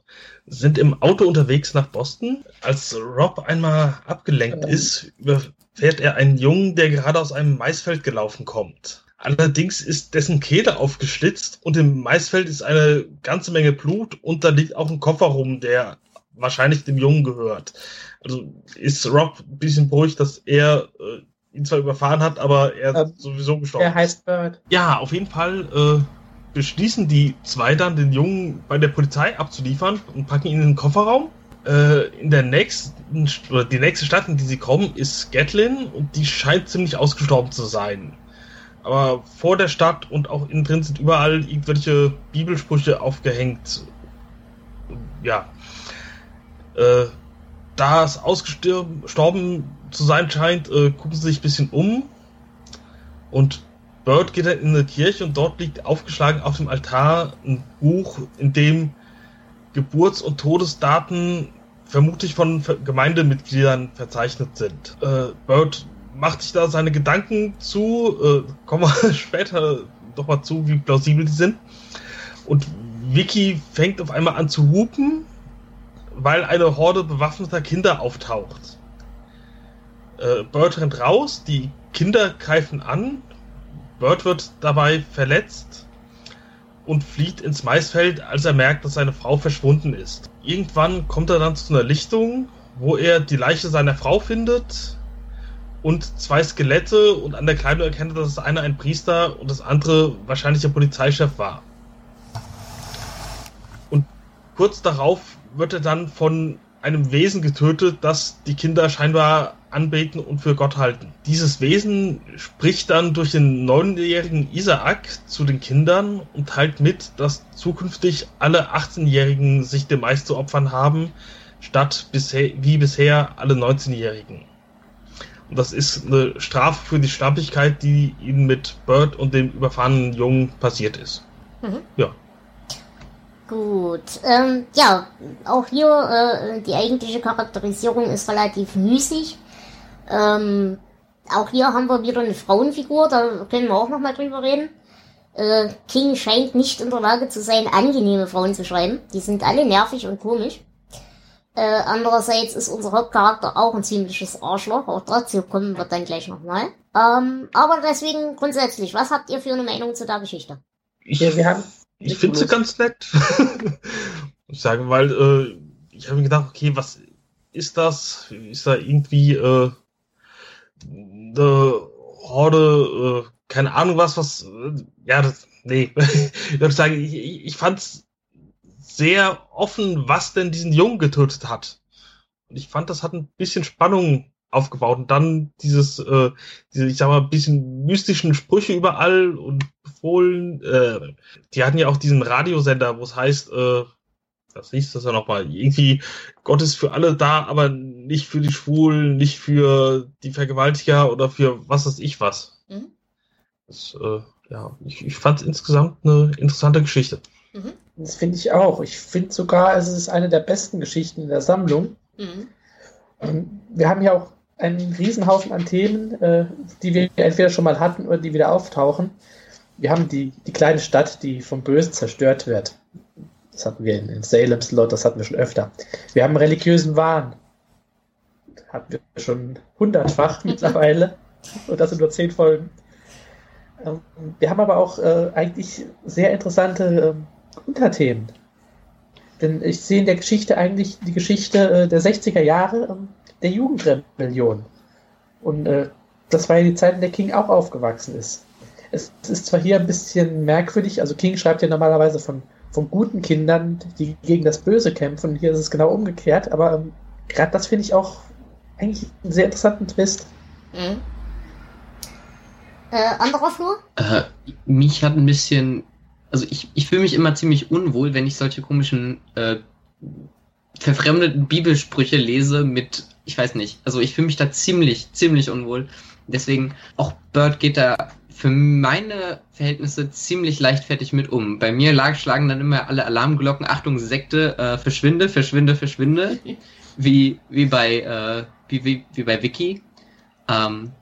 S2: sind im Auto unterwegs nach Boston. Als Rob einmal abgelenkt
S5: Ähm.
S2: ist, überfährt er einen Jungen, der gerade aus einem Maisfeld gelaufen kommt. Allerdings ist dessen Kehle aufgeschlitzt und im Maisfeld ist eine ganze Menge Blut und da liegt auch ein Koffer rum, der wahrscheinlich dem Jungen gehört. Also ist Rob ein bisschen beruhigt, dass er äh, ihn zwar überfahren hat, aber er
S5: Ähm,
S2: sowieso gestorben
S5: Er heißt Bird.
S2: Ja, auf jeden Fall äh, beschließen die zwei dann, den Jungen bei der Polizei abzuliefern und packen ihn in den Kofferraum. Äh, in der nächsten, oder die nächste Stadt, in die sie kommen, ist Gatlin und die scheint ziemlich ausgestorben zu sein. Aber vor der Stadt und auch innen drin sind überall irgendwelche Bibelsprüche aufgehängt. Ja. Äh, da es ausgestorben zu sein scheint, äh, gucken sie sich ein bisschen um. Und Bird geht dann in eine Kirche und dort liegt aufgeschlagen auf dem Altar ein Buch, in dem Geburts- und Todesdaten vermutlich von Gemeindemitgliedern verzeichnet sind. Äh, Bird macht sich da seine Gedanken zu, äh, kommen wir später nochmal zu, wie plausibel die sind. Und Vicky fängt auf einmal an zu hupen, weil eine Horde bewaffneter Kinder auftaucht. Äh, Bird rennt raus, die Kinder greifen an, Bird wird dabei verletzt und flieht ins Maisfeld, als er merkt, dass seine Frau verschwunden ist. Irgendwann kommt er dann zu einer Lichtung, wo er die Leiche seiner Frau findet und zwei Skelette und an der Kleidung erkennt er, dass das eine ein Priester und das andere wahrscheinlich der Polizeichef war. Und kurz darauf wird er dann von einem Wesen getötet, das die Kinder scheinbar anbeten und für Gott halten. Dieses Wesen spricht dann durch den neunjährigen Isaak zu den Kindern und teilt mit, dass zukünftig alle 18-Jährigen sich dem Mais zu opfern haben, statt bisher, wie bisher alle 19-Jährigen. Und das ist eine Strafe für die Schlampigkeit, die ihnen mit Bird und dem überfahrenen Jungen passiert ist. Mhm. Ja.
S3: Gut, ähm, ja, auch hier äh, die eigentliche Charakterisierung ist relativ müßig. Ähm, auch hier haben wir wieder eine Frauenfigur, da können wir auch nochmal drüber reden. Äh, King scheint nicht in der Lage zu sein, angenehme Frauen zu schreiben. Die sind alle nervig und komisch. Äh, andererseits ist unser Hauptcharakter auch ein ziemliches Arschloch. Auch dazu kommen wir dann gleich nochmal. Ähm, aber deswegen grundsätzlich, was habt ihr für eine Meinung zu der Geschichte?
S2: Ich, wir haben ich finde sie ganz nett. ich sagen, weil äh, ich habe mir gedacht, okay, was ist das? Ist da irgendwie äh, eine Horde, äh, keine Ahnung was, was, äh, ja, das, nee. ich würde sagen, ich, ich fand sehr offen, was denn diesen Jungen getötet hat. Und ich fand, das hat ein bisschen Spannung aufgebaut und dann dieses, äh, diese, ich sag mal, bisschen mystischen Sprüche überall und befohlen. Äh, die hatten ja auch diesen Radiosender, wo es heißt, äh, was hieß das ja nochmal? Irgendwie, Gott ist für alle da, aber nicht für die Schwulen, nicht für die Vergewaltiger oder für was weiß ich was. Mhm. Das, äh, ja, ich, ich fand insgesamt eine interessante Geschichte.
S5: Mhm. Das finde ich auch. Ich finde sogar, es ist eine der besten Geschichten in der Sammlung. Mhm. Ähm, wir haben ja auch einen Riesenhaufen an Themen, äh, die wir entweder schon mal hatten oder die wieder auftauchen. Wir haben die, die kleine Stadt, die vom Bösen zerstört wird. Das hatten wir in, in Salem Slot, das hatten wir schon öfter. Wir haben religiösen Wahn. Hatten wir schon hundertfach mittlerweile. Und das sind nur zehn Folgen. Ähm, wir haben aber auch äh, eigentlich sehr interessante äh, Unterthemen. Denn ich sehe in der Geschichte eigentlich die Geschichte äh, der 60er Jahre, ähm, der Jugendrebellion. Und äh, das war ja die Zeit, in der King auch aufgewachsen ist. Es, es, ist zwar hier ein bisschen merkwürdig, also King schreibt ja normalerweise von, von guten Kindern, die gegen das Böse kämpfen, hier ist es genau umgekehrt, aber ähm, gerade das finde ich auch eigentlich einen sehr interessanten Twist. Mhm.
S3: Äh, anderer Flur?
S1: Äh, mich hat ein bisschen, also ich, ich fühle mich immer ziemlich unwohl, wenn ich solche komischen äh, verfremdeten Bibelsprüche lese mit ich weiß nicht. Also ich fühle mich da ziemlich, ziemlich unwohl. Deswegen, auch Bird geht da für meine Verhältnisse ziemlich leichtfertig mit um. Bei mir lag, schlagen dann immer alle Alarmglocken, Achtung, Sekte, äh, verschwinde, verschwinde, verschwinde. Wie, wie bei, äh, wie, wie, wie bei Vicky. Ähm,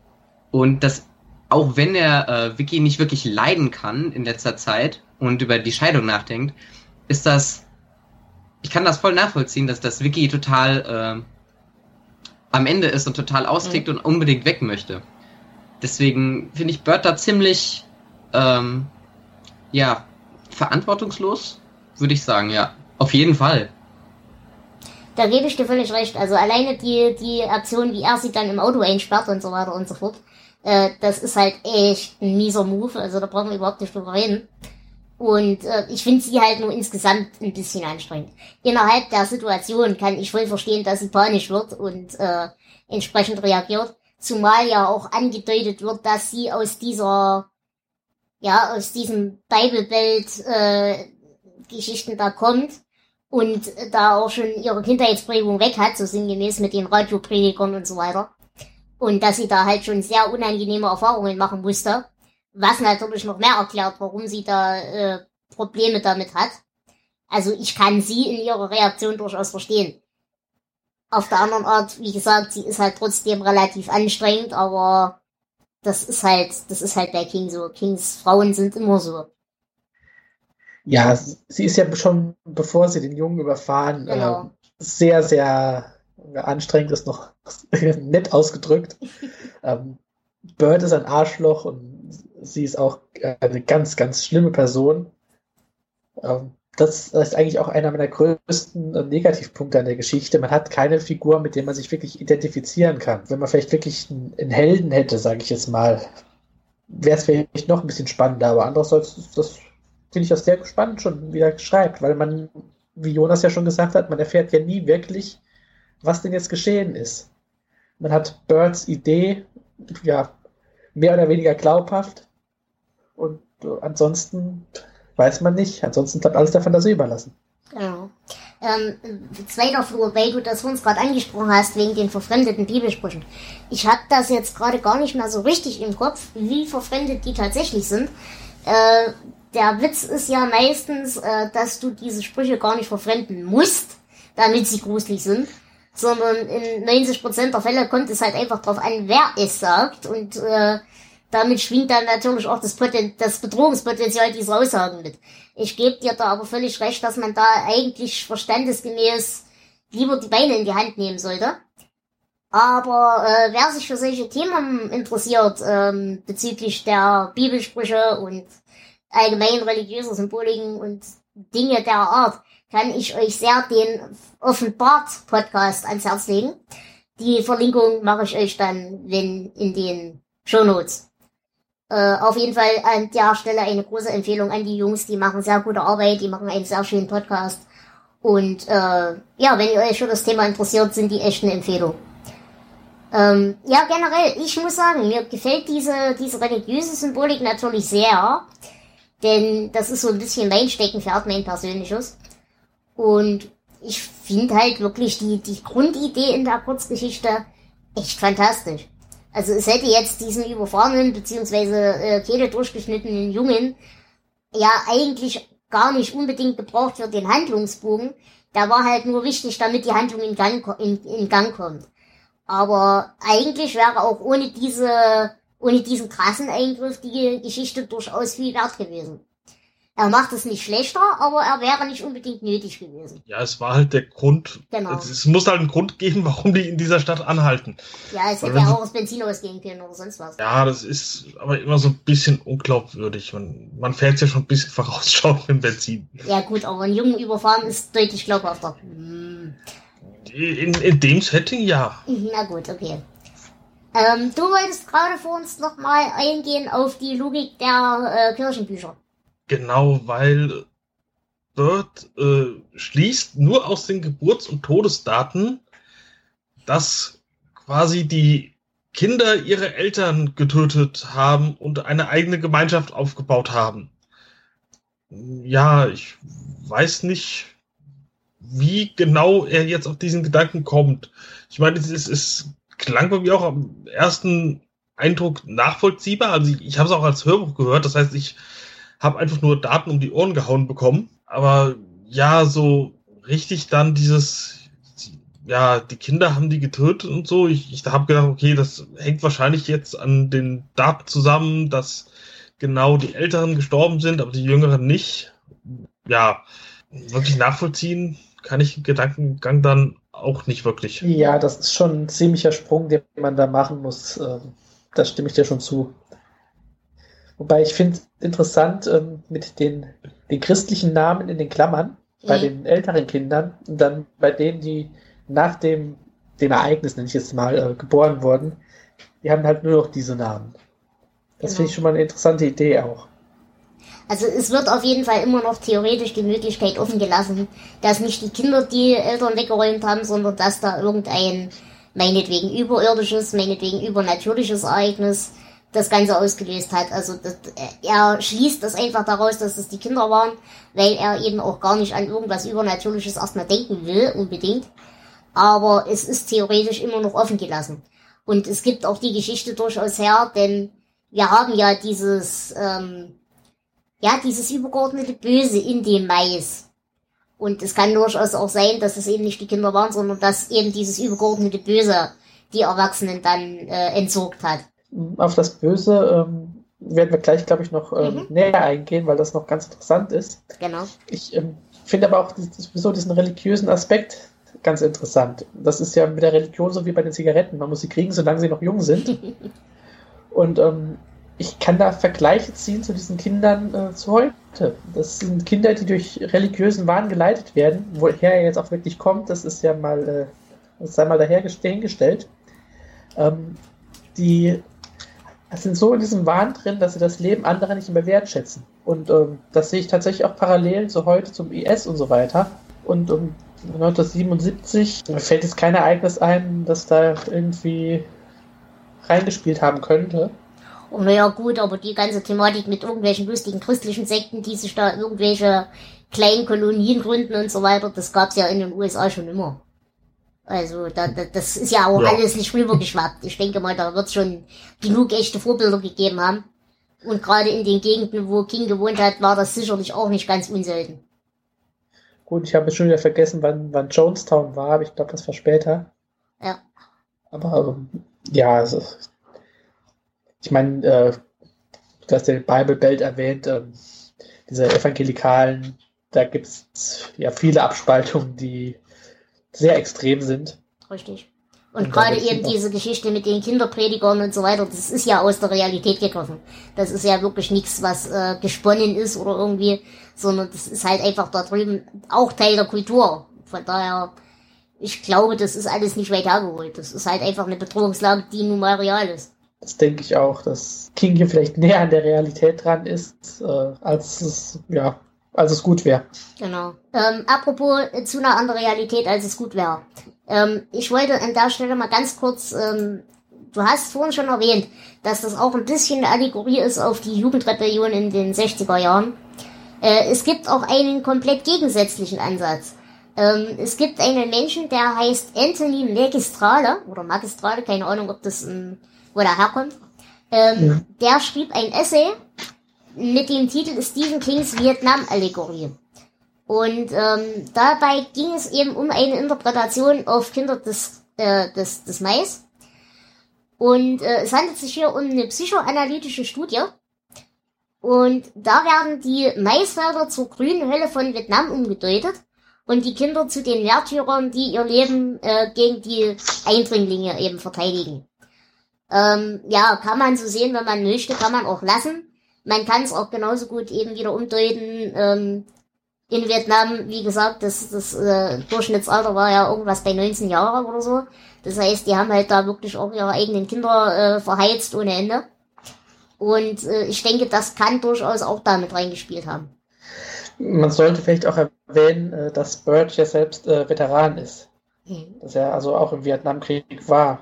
S1: und das, auch wenn er äh, Vicky nicht wirklich leiden kann in letzter Zeit und über die Scheidung nachdenkt, ist das, ich kann das voll nachvollziehen, dass das Vicky total, äh, am Ende ist und total austickt mhm. und unbedingt weg möchte. Deswegen finde ich Bird da ziemlich, ähm, ja, verantwortungslos, würde ich sagen, ja. Auf jeden Fall.
S3: Da gebe ich dir völlig recht. Also alleine die, die Aktion, wie er sie dann im Auto einsperrt und so weiter und so fort, äh, das ist halt echt ein mieser Move. Also da brauchen wir überhaupt nicht drüber reden. Und äh, ich finde sie halt nur insgesamt ein bisschen anstrengend. Innerhalb der Situation kann ich voll verstehen, dass sie panisch wird und äh, entsprechend reagiert. Zumal ja auch angedeutet wird, dass sie aus dieser, ja, aus diesem Bibelwelt äh, Geschichten da kommt und da auch schon ihre Kindheitsprägung weg hat, so sinngemäß mit den Radiopredigern und so weiter. Und dass sie da halt schon sehr unangenehme Erfahrungen machen musste was natürlich noch mehr erklärt, warum sie da äh, Probleme damit hat. Also ich kann sie in ihrer Reaktion durchaus verstehen. Auf der anderen Art, wie gesagt, sie ist halt trotzdem relativ anstrengend, aber das ist halt, das ist halt bei King so. Kings Frauen sind immer so.
S5: Ja, sie ist ja schon, bevor sie den Jungen überfahren, genau. äh, sehr, sehr anstrengend ist noch nett ausgedrückt. ähm, Bird ist ein Arschloch und sie ist auch eine ganz, ganz schlimme Person. Ähm, das ist eigentlich auch einer meiner größten Negativpunkte an der Geschichte. Man hat keine Figur, mit der man sich wirklich identifizieren kann. Wenn man vielleicht wirklich einen Helden hätte, sage ich jetzt mal, wäre es vielleicht noch ein bisschen spannender. Aber andererseits, das finde ich auch sehr spannend schon wieder schreibt, weil man, wie Jonas ja schon gesagt hat, man erfährt ja nie wirklich, was denn jetzt geschehen ist. Man hat Birds Idee, ja, mehr oder weniger glaubhaft und ansonsten weiß man nicht. Ansonsten bleibt alles der Fantasie überlassen.
S3: Genau. Ähm, zweiter Flur, weil du das uns gerade angesprochen hast, wegen den verfremdeten Bibelsprüchen. Ich habe das jetzt gerade gar nicht mehr so richtig im Kopf, wie verfremdet die tatsächlich sind. Äh, der Witz ist ja meistens, äh, dass du diese Sprüche gar nicht verfremden musst, damit sie gruselig sind, sondern in 90% der Fälle kommt es halt einfach drauf an, wer es sagt und äh, damit schwingt dann natürlich auch das, Poten das Bedrohungspotenzial dieser Aussagen mit. Ich gebe dir da aber völlig recht, dass man da eigentlich verstandesgemäß lieber die Beine in die Hand nehmen sollte. Aber äh, wer sich für solche Themen interessiert, ähm, bezüglich der Bibelsprüche und allgemein religiöser Symboliken und Dinge der Art, kann ich euch sehr den Offenbart-Podcast ans Herz legen. Die Verlinkung mache ich euch dann, wenn in den Show Notes. Äh, auf jeden Fall an der Stelle eine große Empfehlung an die Jungs, die machen sehr gute Arbeit, die machen einen sehr schönen Podcast. Und äh, ja, wenn ihr euch für das Thema interessiert, sind die echt eine Empfehlung. Ähm, ja, generell, ich muss sagen, mir gefällt diese, diese religiöse Symbolik natürlich sehr, denn das ist so ein bisschen mein Steckenpferd, mein persönliches. Und ich finde halt wirklich die, die Grundidee in der Kurzgeschichte echt fantastisch. Also es hätte jetzt diesen überfahrenen beziehungsweise äh, Kehle durchgeschnittenen Jungen ja eigentlich gar nicht unbedingt gebraucht für den Handlungsbogen. Der war halt nur wichtig, damit die Handlung in Gang, in, in Gang kommt. Aber eigentlich wäre auch ohne diese, ohne diesen krassen Eingriff die Geschichte durchaus viel wert gewesen. Er macht es nicht schlechter, aber er wäre nicht unbedingt nötig gewesen.
S2: Ja, es war halt der Grund. Genau. Es, es muss halt einen Grund geben, warum die in dieser Stadt anhalten.
S3: Ja, es hätte ja auch aus Benzin ausgehen können oder sonst was.
S2: Ja, das ist aber immer so ein bisschen unglaubwürdig. Man, man fährt ja schon ein bisschen vorausschauend mit Benzin.
S3: Ja gut, aber einen Jungen überfahren ist deutlich glaubhafter. Hm.
S2: In, in dem Setting ja.
S3: Na gut, okay. Ähm, du wolltest gerade vor uns nochmal eingehen auf die Logik der äh, Kirchenbücher.
S2: Genau, weil Bird äh, schließt nur aus den Geburts- und Todesdaten, dass quasi die Kinder ihre Eltern getötet haben und eine eigene Gemeinschaft aufgebaut haben. Ja, ich weiß nicht, wie genau er jetzt auf diesen Gedanken kommt. Ich meine, es, ist, klang bei mir auch am ersten Eindruck nachvollziehbar. Also ich, ich habe es auch als Hörbuch gehört. Das heißt, ich habe einfach nur Daten um die Ohren gehauen bekommen. Aber ja, so richtig dann dieses, ja, die Kinder haben die getötet und so. Ich, ich habe gedacht, okay, das hängt wahrscheinlich jetzt an den Daten zusammen, dass genau die Älteren gestorben sind, aber die Jüngeren nicht. Ja, wirklich nachvollziehen kann ich den Gedankengang dann auch nicht wirklich.
S5: Ja, das ist schon ein ziemlicher Sprung, den man da machen muss. Ähm, da stimme ich dir schon zu. Wobei ich finde interessant ähm, mit den, den christlichen Namen in den Klammern bei mhm. den älteren Kindern und dann bei denen, die nach dem, dem Ereignis, nenne ich jetzt mal, äh, geboren wurden, die haben halt nur noch diese Namen. Das genau. finde ich schon mal eine interessante Idee auch.
S3: Also es wird auf jeden Fall immer noch theoretisch die Möglichkeit offen gelassen, dass nicht die Kinder die Eltern weggeräumt haben, sondern dass da irgendein meinetwegen überirdisches, meinetwegen übernatürliches Ereignis das Ganze ausgelöst hat. Also das, er schließt das einfach daraus, dass es die Kinder waren, weil er eben auch gar nicht an irgendwas Übernatürliches erstmal denken will, unbedingt. Aber es ist theoretisch immer noch offen gelassen. Und es gibt auch die Geschichte durchaus her, denn wir haben ja dieses, ähm, ja, dieses übergeordnete Böse in dem Mais. Und es kann durchaus auch sein, dass es eben nicht die Kinder waren, sondern dass eben dieses übergeordnete Böse die Erwachsenen dann äh, entsorgt hat
S5: auf das Böse ähm, werden wir gleich, glaube ich, noch ähm, mhm. näher eingehen, weil das noch ganz interessant ist.
S3: Genau.
S5: Ich ähm, finde aber auch sowieso diesen religiösen Aspekt ganz interessant. Das ist ja mit der Religion so wie bei den Zigaretten. Man muss sie kriegen, solange sie noch jung sind. Und ähm, ich kann da Vergleiche ziehen zu diesen Kindern äh, zu heute. Das sind Kinder, die durch religiösen Wahn geleitet werden. Woher er jetzt auch wirklich kommt, das ist ja mal, äh, sei mal dahergestellt. Ähm, die sind so in diesem Wahn drin, dass sie das Leben anderer nicht mehr wertschätzen. Und ähm, das sehe ich tatsächlich auch parallel zu heute zum IS und so weiter. Und um 1977 fällt jetzt kein Ereignis ein, das da irgendwie reingespielt haben könnte.
S3: Und naja, gut, aber die ganze Thematik mit irgendwelchen lustigen christlichen Sekten, die sich da irgendwelche kleinen Kolonien gründen und so weiter, das gab's ja in den USA schon immer. Also, da, da, das ist ja auch ja. alles nicht rübergeschwappt. Ich denke mal, da wird schon genug echte Vorbilder gegeben haben. Und gerade in den Gegenden, wo King gewohnt hat, war das sicherlich auch nicht ganz unselten.
S5: Gut, ich habe schon wieder vergessen, wann, wann Jonestown war, aber ich glaube, das war später.
S3: Ja.
S5: Aber also, ja, also, ich meine, äh, du hast den Bible Belt erwähnt, äh, diese evangelikalen, da gibt es ja viele Abspaltungen, die sehr extrem sind.
S3: Richtig. Und, und gerade eben diese Geschichte mit den Kinderpredigern und so weiter, das ist ja aus der Realität gegriffen. Das ist ja wirklich nichts, was äh, gesponnen ist oder irgendwie, sondern das ist halt einfach da drüben auch Teil der Kultur. Von daher, ich glaube, das ist alles nicht weit hergeholt. Das ist halt einfach eine Bedrohungslage, die nun mal real ist.
S5: Das denke ich auch, dass King hier vielleicht näher an der Realität dran ist, äh, als es, ja, als es gut wäre.
S3: Genau. Ähm, apropos äh, zu einer anderen Realität, als es gut wäre. Ähm, ich wollte an der Stelle mal ganz kurz, ähm, du hast vorhin schon erwähnt, dass das auch ein bisschen eine Allegorie ist auf die Jugendrebellion in den 60er Jahren. Äh, es gibt auch einen komplett gegensätzlichen Ansatz. Ähm, es gibt einen Menschen, der heißt Anthony Magistrale, oder Magistrale, keine Ahnung, ob das, ähm, wo der herkommt. Ähm, ja. Der schrieb ein Essay mit dem Titel Stephen Kings Vietnam-Allegorie. Und ähm, dabei ging es eben um eine Interpretation auf Kinder des, äh, des, des Mais. Und äh, es handelt sich hier um eine psychoanalytische Studie. Und da werden die Maisfelder zur grünen Hölle von Vietnam umgedeutet und die Kinder zu den Märtyrern, die ihr Leben äh, gegen die Eindringlinge eben verteidigen. Ähm, ja, kann man so sehen, wenn man möchte, kann man auch lassen. Man kann es auch genauso gut eben wieder umdeuten. Ähm, in Vietnam, wie gesagt, das, das äh, Durchschnittsalter war ja irgendwas bei 19 Jahren oder so. Das heißt, die haben halt da wirklich auch ihre eigenen Kinder äh, verheizt ohne Ende. Und äh, ich denke, das kann durchaus auch damit reingespielt haben.
S5: Man sollte vielleicht auch erwähnen, äh, dass Bird ja selbst äh, Veteran ist. Mhm. Dass er also auch im Vietnamkrieg war.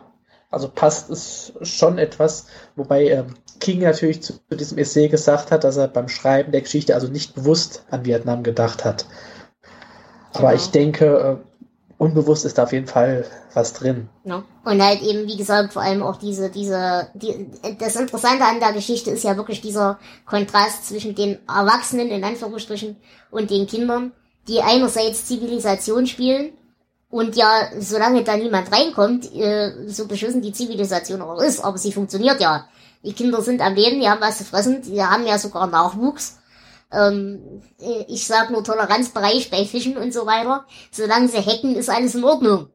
S5: Also passt es schon etwas, wobei ähm, King natürlich zu, zu, diesem Essay gesagt hat, dass er beim Schreiben der Geschichte also nicht bewusst an Vietnam gedacht hat. Aber genau. ich denke, äh, unbewusst ist da auf jeden Fall was drin.
S3: No. Und halt eben, wie gesagt, vor allem auch diese, diese, die, das Interessante an der Geschichte ist ja wirklich dieser Kontrast zwischen den Erwachsenen, in Anführungsstrichen, und den Kindern, die einerseits Zivilisation spielen und ja, solange da niemand reinkommt, äh, so beschissen die Zivilisation auch ist, aber sie funktioniert ja. Die Kinder sind am Leben, die haben was zu fressen, die haben ja sogar Nachwuchs. Ähm, äh, ich sag nur Toleranzbereich bei Fischen und so weiter. Solange sie hacken, ist alles in Ordnung.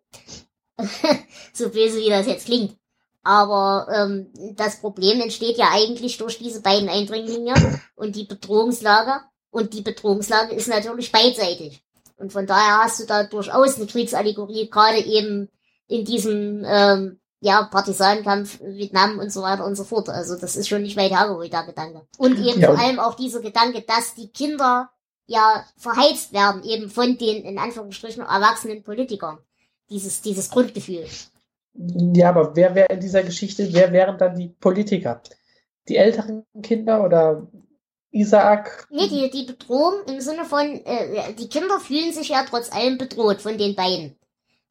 S3: so böse wie das jetzt klingt. Aber ähm, das Problem entsteht ja eigentlich durch diese beiden Eindringlinge und die Bedrohungslage. Und die Bedrohungslage ist natürlich beidseitig. Und von daher hast du da durchaus eine Kriegsallegorie, gerade eben in diesem ähm, ja, Partisanenkampf, Vietnam und so weiter und so fort. Also das ist schon nicht weit hergeholt, der Gedanke. Und eben ja. vor allem auch dieser Gedanke, dass die Kinder ja verheizt werden, eben von den, in Anführungsstrichen, erwachsenen Politikern. Dieses, dieses Grundgefühl.
S5: Ja, aber wer wäre in dieser Geschichte, wer wären dann die Politiker? Die älteren Kinder oder Isaac.
S3: Nee, die, die Bedrohung im Sinne von, äh, die Kinder fühlen sich ja trotz allem bedroht von den beiden.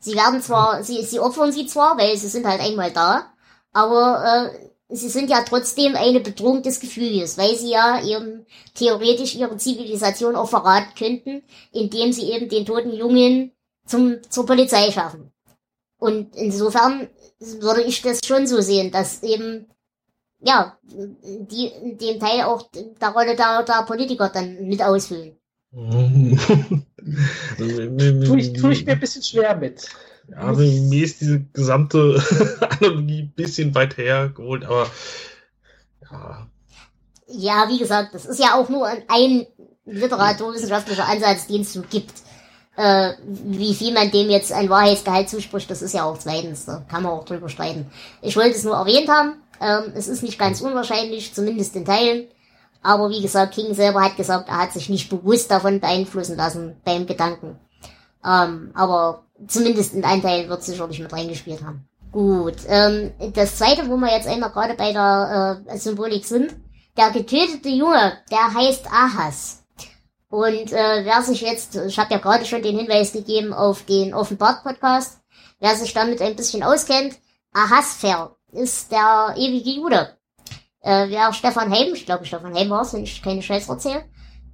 S3: Sie werden zwar, sie, sie opfern sie zwar, weil sie sind halt einmal da, aber äh, sie sind ja trotzdem eine Bedrohung des Gefühls, weil sie ja eben theoretisch ihre Zivilisation auch verraten könnten, indem sie eben den toten Jungen zum, zur Polizei schaffen. Und insofern würde ich das schon so sehen, dass eben ja, die den Teil auch der Rolle der, der Politiker dann mit ausfüllen.
S5: tue, ich, tue ich mir ein bisschen schwer mit.
S2: Ja, also mir ist diese gesamte Analogie ein bisschen weit hergeholt, aber ja.
S3: Ja, wie gesagt, das ist ja auch nur ein literaturwissenschaftlicher Ansatz, den es so gibt. Äh, wie viel man dem jetzt ein Wahrheitsgehalt zuspricht, das ist ja auch zweitens, da kann man auch drüber streiten. Ich wollte es nur erwähnt haben, ähm, es ist nicht ganz unwahrscheinlich, zumindest in Teilen. Aber wie gesagt, King selber hat gesagt, er hat sich nicht bewusst davon beeinflussen lassen beim Gedanken. Ähm, aber zumindest in einem Teil wird sicherlich mit reingespielt haben. Gut, ähm, das zweite, wo wir jetzt einmal gerade bei der äh, Symbolik sind, der getötete Junge, der heißt Ahas. Und äh, wer sich jetzt, ich habe ja gerade schon den Hinweis gegeben auf den Offenbart-Podcast, wer sich damit ein bisschen auskennt, Ahasfer ist der ewige Jude. Äh, wer Stefan Heim, ich glaube Stefan Heim war es, wenn ich keine Scheiße erzähle,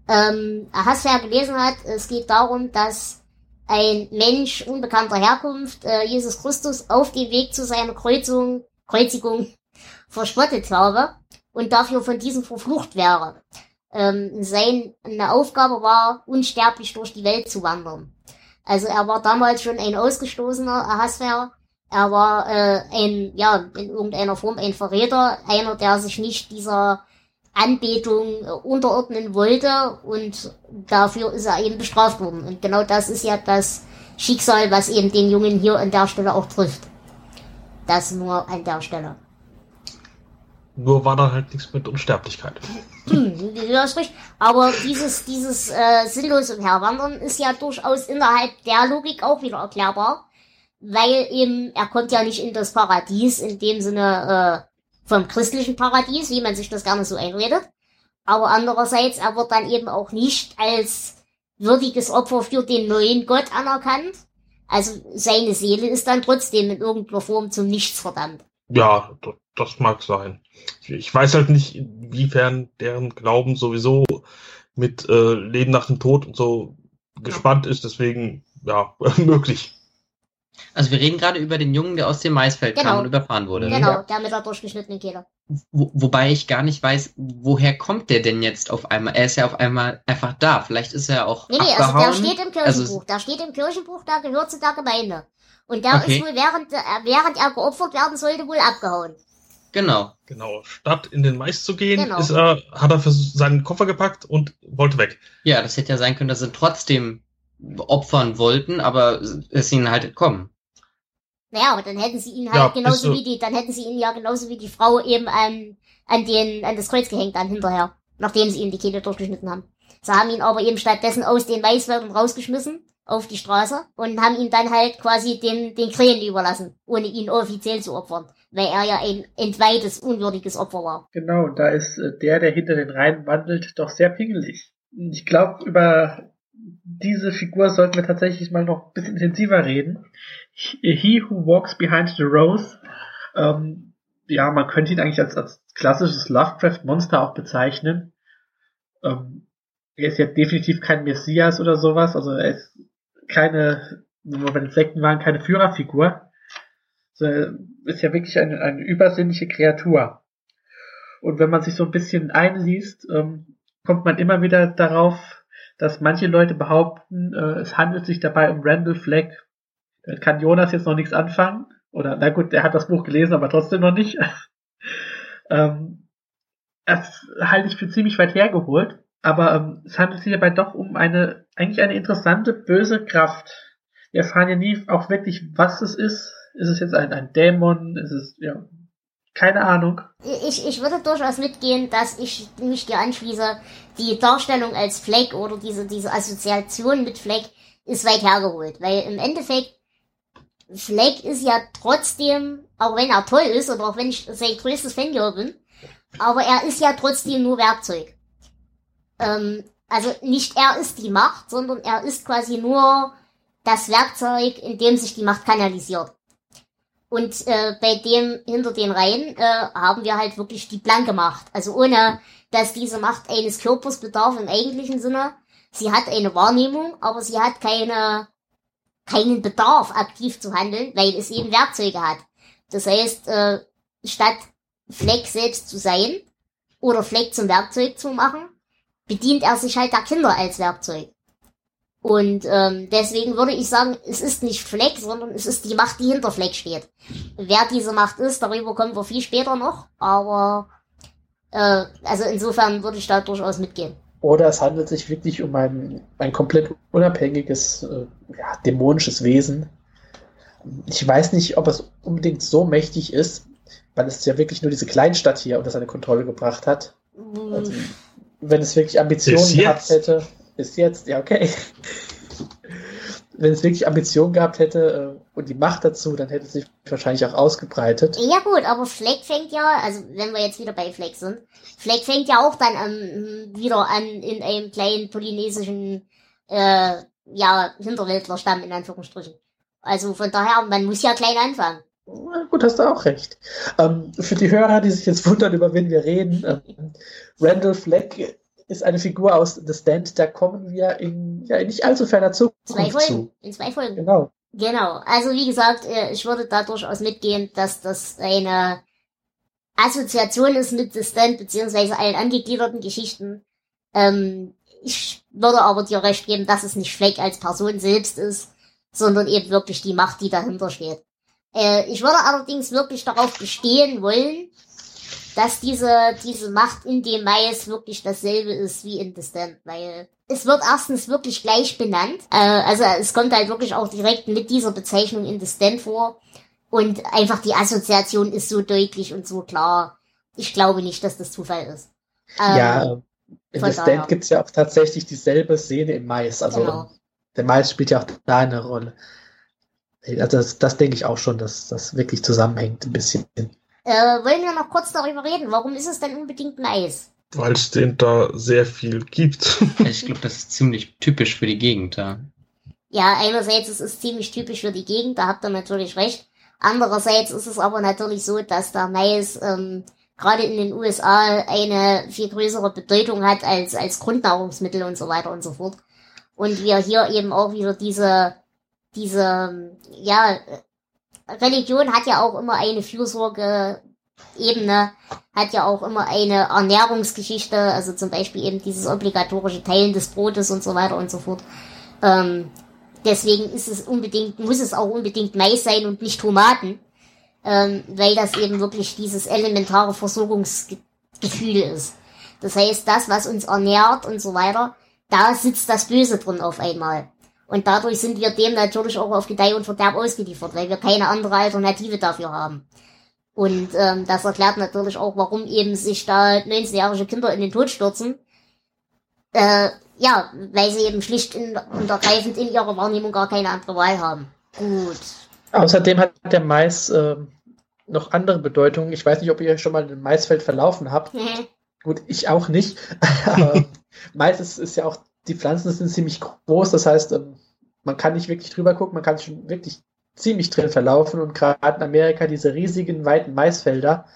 S3: ähm, Ahasver gelesen hat, es geht darum, dass ein Mensch unbekannter Herkunft, äh, Jesus Christus, auf dem Weg zu seiner Kreuzung, Kreuzigung verspottet habe und dafür von diesem verflucht wäre. Ähm, seine Aufgabe war, unsterblich durch die Welt zu wandern. Also er war damals schon ein ausgestoßener Ahasver. Er war äh, ein, ja, in irgendeiner Form ein Verräter, einer, der sich nicht dieser Anbetung äh, unterordnen wollte und dafür ist er eben bestraft worden. Und genau das ist ja das Schicksal, was eben den Jungen hier an der Stelle auch trifft. Das nur an der Stelle.
S2: Nur war da halt nichts mit Unsterblichkeit.
S3: Hm, das ist richtig. Aber dieses, dieses äh, sinnlose Herwandern ist ja durchaus innerhalb der Logik auch wieder erklärbar. Weil eben, er kommt ja nicht in das Paradies in dem Sinne äh, vom christlichen Paradies, wie man sich das gerne so einredet. Aber andererseits, er wird dann eben auch nicht als würdiges Opfer für den neuen Gott anerkannt. Also seine Seele ist dann trotzdem in irgendeiner Form zum Nichts verdammt.
S2: Ja, das mag sein. Ich weiß halt nicht, inwiefern deren Glauben sowieso mit äh, Leben nach dem Tod und so gespannt ist, deswegen ja, möglich.
S1: Also wir reden gerade über den Jungen, der aus dem Maisfeld genau. kam und überfahren wurde.
S3: Genau, ja. der mit der durchgeschnittenen Kehle.
S1: Wo, wobei ich gar nicht weiß, woher kommt der denn jetzt auf einmal? Er ist ja auf einmal einfach da. Vielleicht ist er auch. Nee, nee, abgehauen.
S3: also der steht im also Kirchenbuch. Also, der steht im Kirchenbuch, der gehört zu der Gemeinde. Und der okay. ist wohl, während, äh, während er geopfert werden sollte, wohl abgehauen.
S1: Genau.
S2: Genau. Statt in den Mais zu gehen, genau. ist er, hat er für seinen Koffer gepackt und wollte weg.
S1: Ja, das hätte ja sein können, dass sie trotzdem opfern wollten, aber es ihnen halt entkommen.
S3: Naja, aber dann hätten sie ihn halt ja, genauso wie die, dann hätten sie ihn ja genauso wie die Frau eben an, an den, an das Kreuz gehängt dann hinterher, nachdem sie ihm die Kehle durchgeschnitten haben. Sie haben ihn aber eben stattdessen aus den Maisfeldern rausgeschmissen auf die Straße und haben ihn dann halt quasi den, den Krähen überlassen, ohne ihn offiziell zu opfern, weil er ja ein entweihtes, unwürdiges Opfer war.
S5: Genau, da ist äh, der, der hinter den Reihen wandelt, doch sehr pingelig. Ich glaube, über diese Figur sollten wir tatsächlich mal noch ein bisschen intensiver reden. He Who Walks Behind the Rose. Ähm, ja, man könnte ihn eigentlich als, als klassisches Lovecraft-Monster auch bezeichnen. Ähm, er ist ja definitiv kein Messias oder sowas, also er ist keine, wenn wir Sekten waren, keine Führerfigur. Also ist ja wirklich eine, eine übersinnliche Kreatur. Und wenn man sich so ein bisschen einliest, ähm, kommt man immer wieder darauf, dass manche Leute behaupten, äh, es handelt sich dabei um Randall Flagg. Kann Jonas jetzt noch nichts anfangen. Oder, na gut, er hat das Buch gelesen, aber trotzdem noch nicht. ähm, das halte ich für ziemlich weit hergeholt. Aber ähm, es handelt sich dabei doch um eine, eigentlich eine interessante, böse Kraft. Wir erfahren ja nie auch wirklich, was es ist. Ist es jetzt ein, ein Dämon? Ist es, ja, keine Ahnung.
S3: Ich, ich würde durchaus mitgehen, dass ich mich dir anschließe. Die Darstellung als Fleck oder diese, diese Assoziation mit Fleck ist weit hergeholt. Weil im Endeffekt, Fleck ist ja trotzdem, auch wenn er toll ist oder auch wenn ich sein größtes Fan bin, aber er ist ja trotzdem nur Werkzeug. Ähm, also nicht er ist die Macht, sondern er ist quasi nur das Werkzeug, in dem sich die Macht kanalisiert. Und äh, bei dem hinter den Reihen äh, haben wir halt wirklich die blanke Macht. Also ohne, dass diese Macht eines Körpers bedarf im eigentlichen Sinne. Sie hat eine Wahrnehmung, aber sie hat keine, keinen Bedarf, aktiv zu handeln, weil es eben Werkzeuge hat. Das heißt, äh, statt Fleck selbst zu sein oder Fleck zum Werkzeug zu machen, bedient er sich halt der Kinder als Werkzeug. Und ähm, deswegen würde ich sagen, es ist nicht Fleck, sondern es ist die Macht, die hinter Fleck steht. Wer diese Macht ist, darüber kommen wir viel später noch, aber äh, also insofern würde ich da durchaus mitgehen.
S5: Oder es handelt sich wirklich um ein, ein komplett unabhängiges, äh, ja, dämonisches Wesen. Ich weiß nicht, ob es unbedingt so mächtig ist, weil es ja wirklich nur diese Kleinstadt hier unter seine Kontrolle gebracht hat. Also, wenn es wirklich Ambitionen gehabt hätte, bis jetzt, ja, okay. wenn es wirklich Ambitionen gehabt hätte äh, und die Macht dazu, dann hätte es sich wahrscheinlich auch ausgebreitet.
S3: Ja gut, aber Fleck fängt ja, also wenn wir jetzt wieder bei Fleck sind, Fleck fängt ja auch dann ähm, wieder an in einem kleinen polynesischen äh, ja, Hinterwäldlerstamm in Anführungsstrichen. Also von daher, man muss ja klein anfangen.
S5: Na gut, hast du auch recht. Ähm, für die Hörer, die sich jetzt wundern, über wen wir reden, ähm, Randall Fleck ist eine Figur aus The Stand, da kommen wir in, ja, in nicht allzu ferner Zukunft
S3: Zwei Folgen.
S5: zu.
S3: In zwei Folgen.
S5: Genau.
S3: Genau. Also wie gesagt, äh, ich würde da durchaus mitgehen, dass das eine Assoziation ist mit The Stand, beziehungsweise allen angegliederten Geschichten. Ähm, ich würde aber dir recht geben, dass es nicht Fleck als Person selbst ist, sondern eben wirklich die Macht, die dahinter steht. Äh, ich würde allerdings wirklich darauf bestehen wollen, dass diese, diese Macht in dem Mais wirklich dasselbe ist wie in The Stand, weil es wird erstens wirklich gleich benannt. Äh, also es kommt halt wirklich auch direkt mit dieser Bezeichnung in The Stand vor. Und einfach die Assoziation ist so deutlich und so klar. Ich glaube nicht, dass das Zufall ist. Ähm,
S5: ja, in The Stand gibt es ja auch tatsächlich dieselbe Szene im Mais. Also
S3: Genau.
S5: der Mais spielt ja auch da eine Rolle. Also das, das denke ich auch schon, dass das wirklich zusammenhängt ein bisschen.
S3: Äh, wollen wir noch kurz darüber reden? Warum ist es denn unbedingt Mais?
S2: Weil es den da sehr viel gibt.
S1: Ich glaube, das ist ziemlich typisch für die Gegend da.
S3: Ja, einerseits ist es ziemlich typisch für die Gegend, da habt ihr natürlich recht. Andererseits ist es aber natürlich so, dass der Mais ähm, gerade in den USA eine viel größere Bedeutung hat als, als Grundnahrungsmittel und so weiter und so fort. Und wir hier eben auch wieder diese, diese, ja, Religion hat ja auch immer eine Fürsorge-Ebene, hat ja auch immer eine Ernährungsgeschichte, also zum Beispiel eben dieses obligatorische Teilen des Brotes und so weiter und so fort. Ähm, deswegen ist es unbedingt, muss es auch unbedingt Mais sein und nicht Tomaten, ähm, weil das eben wirklich dieses elementare Versorgungsgefühl ist. Das heißt, das, was uns ernährt und so weiter, da sitzt das Böse drin auf einmal. Und dadurch sind wir dem natürlich auch auf Gedeih und Verderb ausgeliefert, weil wir keine andere Alternative dafür haben. Und ähm, das erklärt natürlich auch, warum eben sich da 19-jährige Kinder in den Tod stürzen. Äh, ja, weil sie eben schlicht in, und ergreifend in ihrer Wahrnehmung gar keine andere Wahl haben. Gut.
S5: Außerdem hat der Mais ähm, noch andere Bedeutungen. Ich weiß nicht, ob ihr euch schon mal ein Maisfeld verlaufen habt. Gut, ich auch nicht. Aber Mais ist, ist ja auch, die Pflanzen sind ziemlich groß, das heißt, ähm, man kann nicht wirklich drüber gucken, man kann schon wirklich ziemlich drin verlaufen und gerade in Amerika diese riesigen, weiten Maisfelder,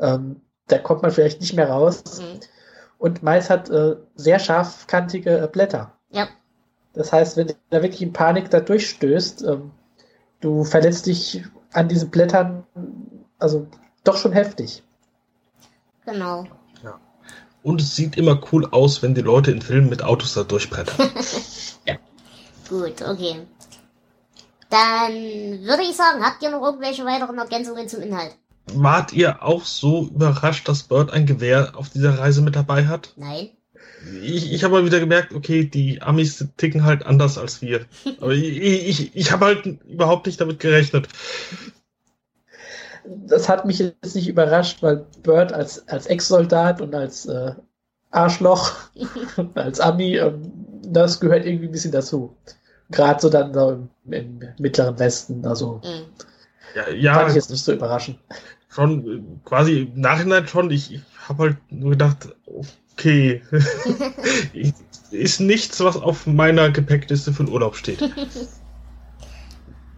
S5: ähm, da kommt man vielleicht nicht mehr raus.
S3: Mhm.
S5: Und Mais hat äh, sehr scharfkantige äh, Blätter.
S3: Ja.
S5: Das heißt, wenn du da wirklich in Panik da durchstößt, ähm, du verletzt dich an diesen Blättern, also doch schon heftig.
S3: Genau.
S2: Und es sieht immer cool aus, wenn die Leute in Filmen mit Autos da durchbrettern.
S3: Gut, okay. Dann würde ich sagen, habt ihr noch irgendwelche weiteren Ergänzungen zum Inhalt?
S2: Wart ihr auch so überrascht, dass Bird ein Gewehr auf dieser Reise mit dabei hat?
S3: Nein.
S2: Ich, ich habe mal wieder gemerkt, okay, die Amis ticken halt anders als wir. Aber ich, ich, ich habe halt überhaupt nicht damit gerechnet.
S5: Das hat mich jetzt nicht überrascht, weil Bird als, als Ex-Soldat und als äh, Arschloch und als Ami, ähm, das gehört irgendwie ein bisschen dazu. Gerade so dann so im, im mittleren Westen, also
S3: Mhm.
S2: Ja,
S5: fand ich
S2: ja
S5: jetzt nicht so überraschend.
S2: schon äh, quasi im Nachhinein schon. Ich, ich habe halt nur gedacht, okay, ist nichts, was auf meiner Gepäckliste für den Urlaub steht.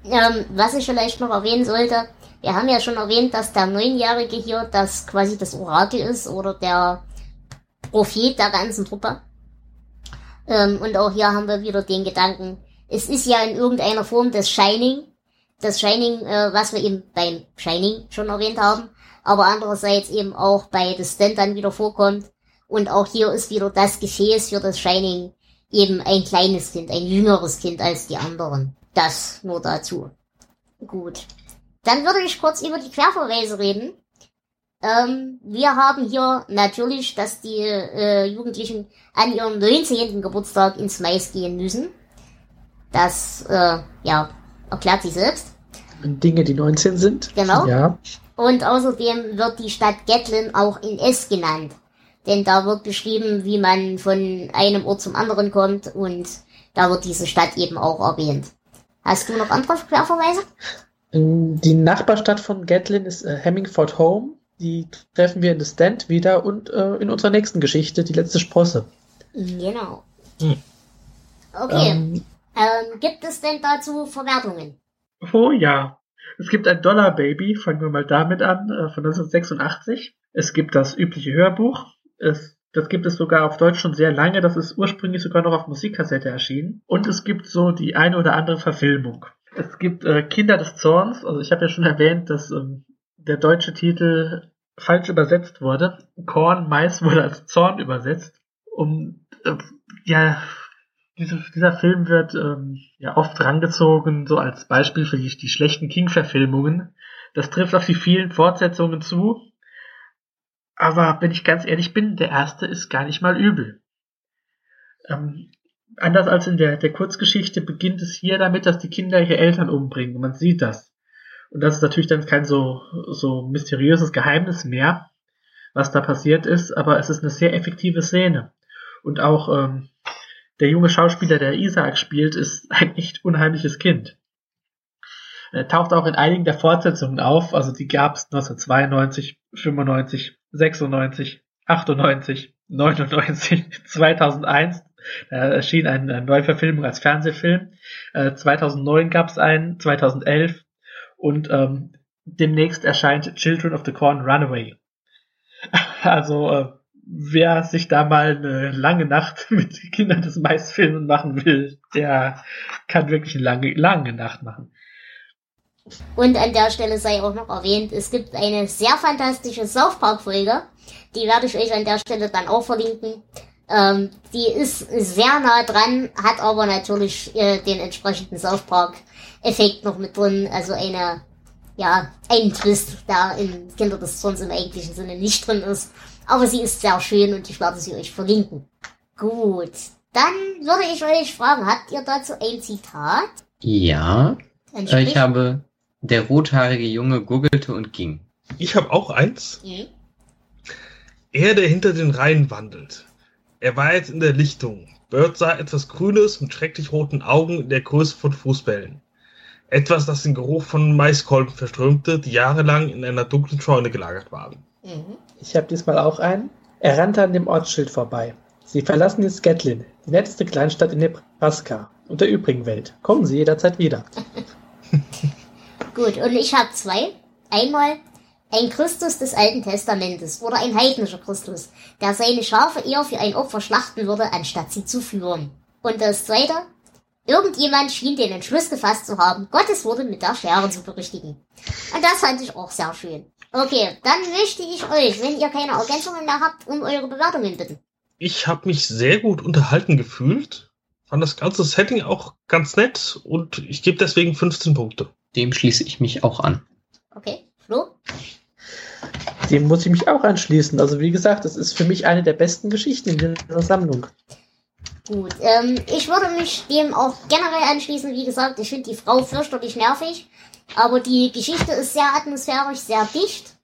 S3: Ähm, was ich vielleicht noch erwähnen sollte, wir haben ja schon erwähnt, dass der Neunjährige hier das quasi das Orakel ist oder der Prophet der ganzen Truppe. Ähm, und auch hier haben wir wieder den Gedanken, es ist ja in irgendeiner Form das Shining, das Shining, äh, was wir eben beim Shining schon erwähnt haben, aber andererseits eben auch bei The Stand dann wieder vorkommt. Und auch hier ist wieder das Gefäß für das Shining eben ein kleines Kind, ein jüngeres Kind als die anderen. Das nur dazu. Gut. Dann würde ich kurz über die Querverweise reden. Ähm, wir haben hier natürlich, dass die äh, Jugendlichen an ihrem 19. Geburtstag ins Mais gehen müssen. Das, äh, ja, erklärt sich selbst.
S5: Dinge, die 19 sind.
S3: Genau.
S5: Ja.
S3: Und außerdem wird die Stadt Gatlin auch in S genannt. Denn da wird beschrieben, wie man von einem Ort zum anderen kommt und da wird diese Stadt eben auch erwähnt. Hast du noch andere Querverweise?
S5: Die Nachbarstadt von Gatlin ist äh, Hemmingford Home. Die treffen wir in The Stand wieder und äh, in unserer nächsten Geschichte, die letzte Sprosse.
S3: Genau.
S2: Hm.
S3: Okay.
S5: Ähm,
S3: Ähm, gibt es denn dazu Verwertungen?
S5: Oh ja. Es gibt ein Dollar Baby, fangen wir mal damit an, äh, von 1986. Es gibt das übliche Hörbuch. Es, das gibt es sogar auf Deutsch schon sehr lange. Das ist ursprünglich sogar noch auf Musikkassette erschienen. Und es gibt so die eine oder andere Verfilmung. Es gibt äh, Kinder des Zorns. Also ich habe ja schon erwähnt, dass ähm, der deutsche Titel falsch übersetzt wurde. Korn, Mais wurde als Zorn übersetzt. Um äh, ja diese, dieser Film wird ähm, ja oft rangezogen, so als Beispiel für die, die schlechten King-Verfilmungen. Das trifft auf die vielen Fortsetzungen zu. Aber wenn ich ganz ehrlich bin, der erste ist gar nicht mal übel. Ähm, anders als in der, der Kurzgeschichte beginnt es hier damit, dass die Kinder ihre Eltern umbringen. Man sieht das. Und das ist natürlich dann kein so, so mysteriöses Geheimnis mehr, was da passiert ist, aber es ist eine sehr effektive Szene. Und auch ähm, der junge Schauspieler, der Isaac spielt, ist ein echt unheimliches Kind. Er taucht auch in einigen der Fortsetzungen auf, also die gab es 1992, 95, 96, 98, 99, 2001. Da erschien eine Neuverfilmung als Fernsehfilm. Äh, 2009 gab es einen, 2011 und ähm, demnächst erscheint Children of the Corn Runaway. Also äh, wer sich da mal eine lange Nacht mit Kindern des Maisfilmen machen will, der kann wirklich eine lange, lange Nacht machen.
S3: Und an der Stelle sei auch noch erwähnt, es gibt eine sehr fantastische South Park Folge. Die werde ich euch an der Stelle dann auch verlinken. Ähm, die ist sehr nah dran, hat aber natürlich äh, den entsprechenden South Park Effekt noch mit drin. Also eine, ja, ein Twist, der in Kinder des Zorns im eigentlichen Sinne nicht drin ist. Aber sie ist sehr schön und ich werde sie euch verlinken. Gut. Dann würde ich euch fragen, habt ihr dazu ein Zitat?
S1: Ja, äh, ich habe, der rothaarige Junge gurgelte und ging.
S2: Ich habe auch eins.
S3: Mhm.
S2: Er, der hinter den Reihen wandelt. Er war jetzt in der Lichtung. Bird sah etwas Grünes mit schrecklich roten Augen in der Größe von Fußbällen. Etwas, das den Geruch von Maiskolben verströmte, die jahrelang in einer dunklen Scheune gelagert waren.
S3: Mhm.
S5: Ich habe diesmal auch einen. Er rannte an dem Ortsschild vorbei. Sie verlassen jetzt Gatlin, die netteste Kleinstadt in Nebraska und der übrigen Welt. Kommen Sie jederzeit wieder.
S3: Gut, und ich habe zwei. Einmal ein Christus des Alten Testamentes oder ein heidnischer Christus, der seine Schafe eher für ein Opfer schlachten würde, anstatt sie zu führen. Und das zweite, irgendjemand schien den Entschluss gefasst zu haben, Gottes Worte mit der Schere zu berichtigen. Und das fand ich auch sehr schön. Okay, dann möchte ich euch, wenn ihr keine Ergänzungen mehr habt, um eure Bewertungen bitten.
S2: Ich habe mich sehr gut unterhalten gefühlt, fand das ganze Setting auch ganz nett und ich gebe deswegen 15 Punkte.
S1: Dem schließe ich mich auch an.
S3: Okay, Flo?
S5: Dem muss ich mich auch anschließen. Also wie gesagt, das ist für mich eine der besten Geschichten in dieser Sammlung.
S3: Gut, ähm, ich würde mich dem auch generell anschließen. Wie gesagt, ich finde die Frau fürchterlich nervig, aber die Geschichte ist sehr atmosphärisch, sehr dicht.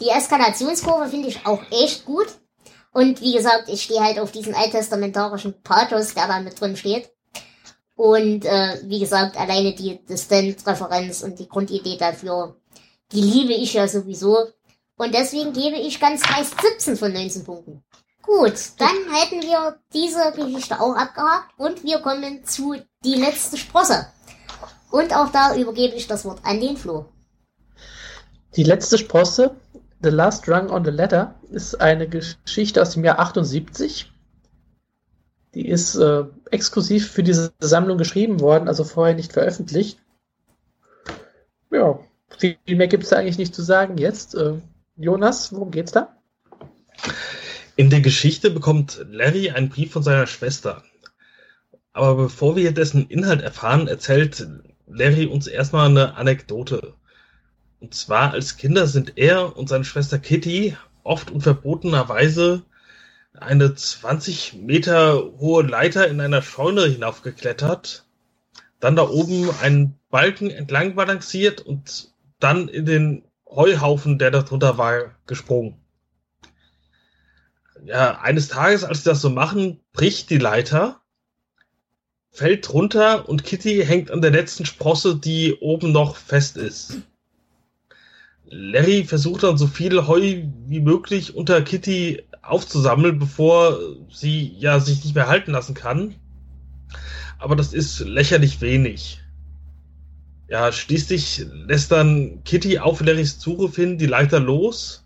S3: Die Eskalationskurve finde ich auch echt gut. Und wie gesagt, ich stehe halt auf diesen alttestamentarischen Pathos, der da mit drin steht. Und äh, wie gesagt, alleine die Distant-Referenz und die Grundidee dafür, die liebe ich ja sowieso. Und deswegen gebe ich ganz dreist 17 von 19 Punkten. Gut, dann hätten wir diese Geschichte auch abgehakt und wir kommen zu die letzte Sprosse. Und auch da übergebe ich das Wort an den Flo.
S5: Die letzte Sprosse, The Last Rung on the Ladder, ist eine Geschichte aus dem Jahr 78. Die ist äh, exklusiv für diese Sammlung geschrieben worden, also vorher nicht veröffentlicht. Ja, viel mehr gibt es da eigentlich nicht zu sagen jetzt. Äh, Jonas, worum geht's da?
S2: In der Geschichte bekommt Larry einen Brief von seiner Schwester. Aber bevor wir dessen Inhalt erfahren, erzählt Larry uns erstmal eine Anekdote. Und zwar als Kinder sind er und seine Schwester Kitty oft unverbotenerweise eine 20 Meter hohe Leiter in einer Scheune hinaufgeklettert, dann da oben einen Balken entlang balanciert und dann in den Heuhaufen, der da drunter war, gesprungen. Ja, eines Tages, als sie das so machen, bricht die Leiter, fällt runter und Kitty hängt an der letzten Sprosse, die oben noch fest ist. Larry versucht dann so viel Heu wie möglich unter Kitty aufzusammeln, bevor sie ja sich nicht mehr halten lassen kann. Aber das ist lächerlich wenig. Ja, schließlich lässt dann Kitty auf Larrys Zuruf hin die Leiter los,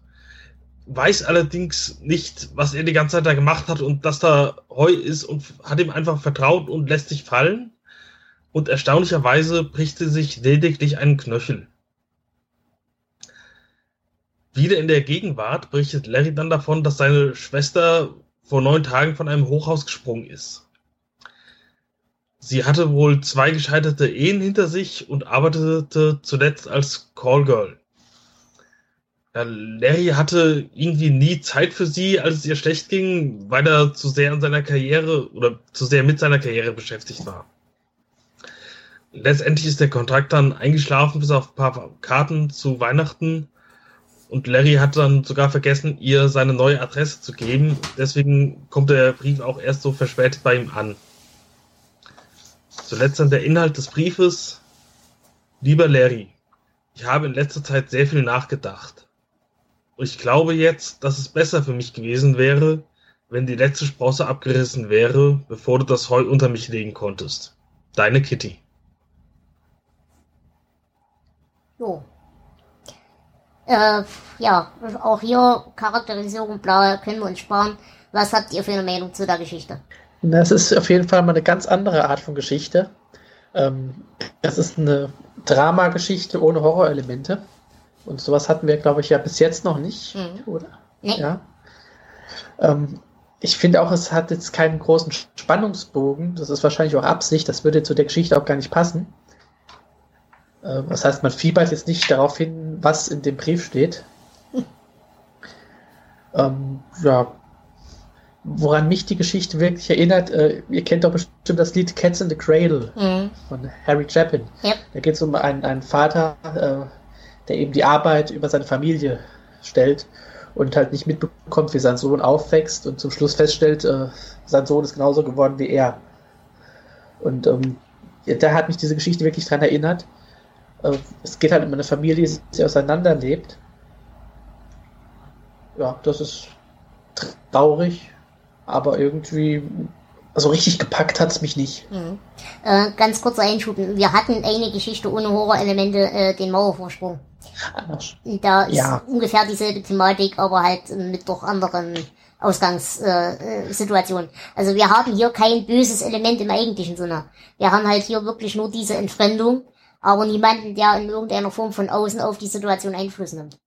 S2: weiß allerdings nicht, was er die ganze Zeit da gemacht hat und dass da Heu ist und hat ihm einfach vertraut und lässt sich fallen. Und erstaunlicherweise bricht sie sich lediglich einen Knöchel. Wieder in der Gegenwart berichtet Larry dann davon, dass seine Schwester vor neun Tagen von einem Hochhaus gesprungen ist. Sie hatte wohl zwei gescheiterte Ehen hinter sich und arbeitete zuletzt als Callgirl. Ja, Larry hatte irgendwie nie Zeit für sie, als es ihr schlecht ging, weil er zu sehr an seiner Karriere oder zu sehr mit seiner Karriere beschäftigt war. Letztendlich ist der Kontrakt dann eingeschlafen bis auf ein paar Karten zu Weihnachten und Larry hat dann sogar vergessen, ihr seine neue Adresse zu geben. Deswegen kommt der Brief auch erst so verspätet bei ihm an. Zuletzt dann der Inhalt des Briefes. Lieber Larry, ich habe in letzter Zeit sehr viel nachgedacht. Und ich glaube jetzt, dass es besser für mich gewesen wäre, wenn die letzte Sprosse abgerissen wäre, bevor du das Heu unter mich legen konntest. Deine Kitty.
S3: Jo. Äh, ja, auch hier Charakterisierung blau können wir uns sparen. Was habt ihr für eine Meinung zu der Geschichte?
S5: Das ist auf jeden Fall mal eine ganz andere Art von Geschichte. Ähm, das ist eine Dramageschichte ohne Horrorelemente. Und sowas hatten wir, glaube ich, ja bis jetzt noch nicht,
S3: Mhm.
S5: oder?
S3: Nee.
S5: Ja. Ähm, ich finde auch, es hat jetzt keinen großen Spannungsbogen. Das ist wahrscheinlich auch Absicht. Das würde zu der Geschichte auch gar nicht passen. Äh, das heißt, man fiebert jetzt nicht darauf hin, was in dem Brief steht. Ähm, ja. Woran mich die Geschichte wirklich erinnert, äh, ihr kennt doch bestimmt das Lied Cats in the Cradle
S3: Mhm.
S5: von Harry Chapin.
S3: Ja.
S5: Da geht es um einen, einen Vater, äh, der eben die Arbeit über seine Familie stellt und halt nicht mitbekommt, wie sein Sohn aufwächst und zum Schluss feststellt, äh, sein Sohn ist genauso geworden wie er. Und ähm, da hat mich diese Geschichte wirklich dran erinnert. Äh, es geht halt um eine Familie, die auseinanderlebt. Ja, das ist traurig, aber irgendwie, also richtig gepackt hat es mich nicht.
S3: Mhm. Äh, ganz kurzer Einschub. Wir hatten eine Geschichte ohne Horrorelemente, äh, den Mauervorsprung.
S5: Anders.
S3: Da ist
S5: Ja.
S3: ungefähr dieselbe Thematik, aber halt mit doch anderen Ausgangssituationen. Äh, Situationen. also wir haben hier kein böses Element im eigentlichen Sinne. Wir haben halt hier wirklich nur diese Entfremdung, aber niemanden, der in irgendeiner Form von außen auf die Situation Einfluss nimmt.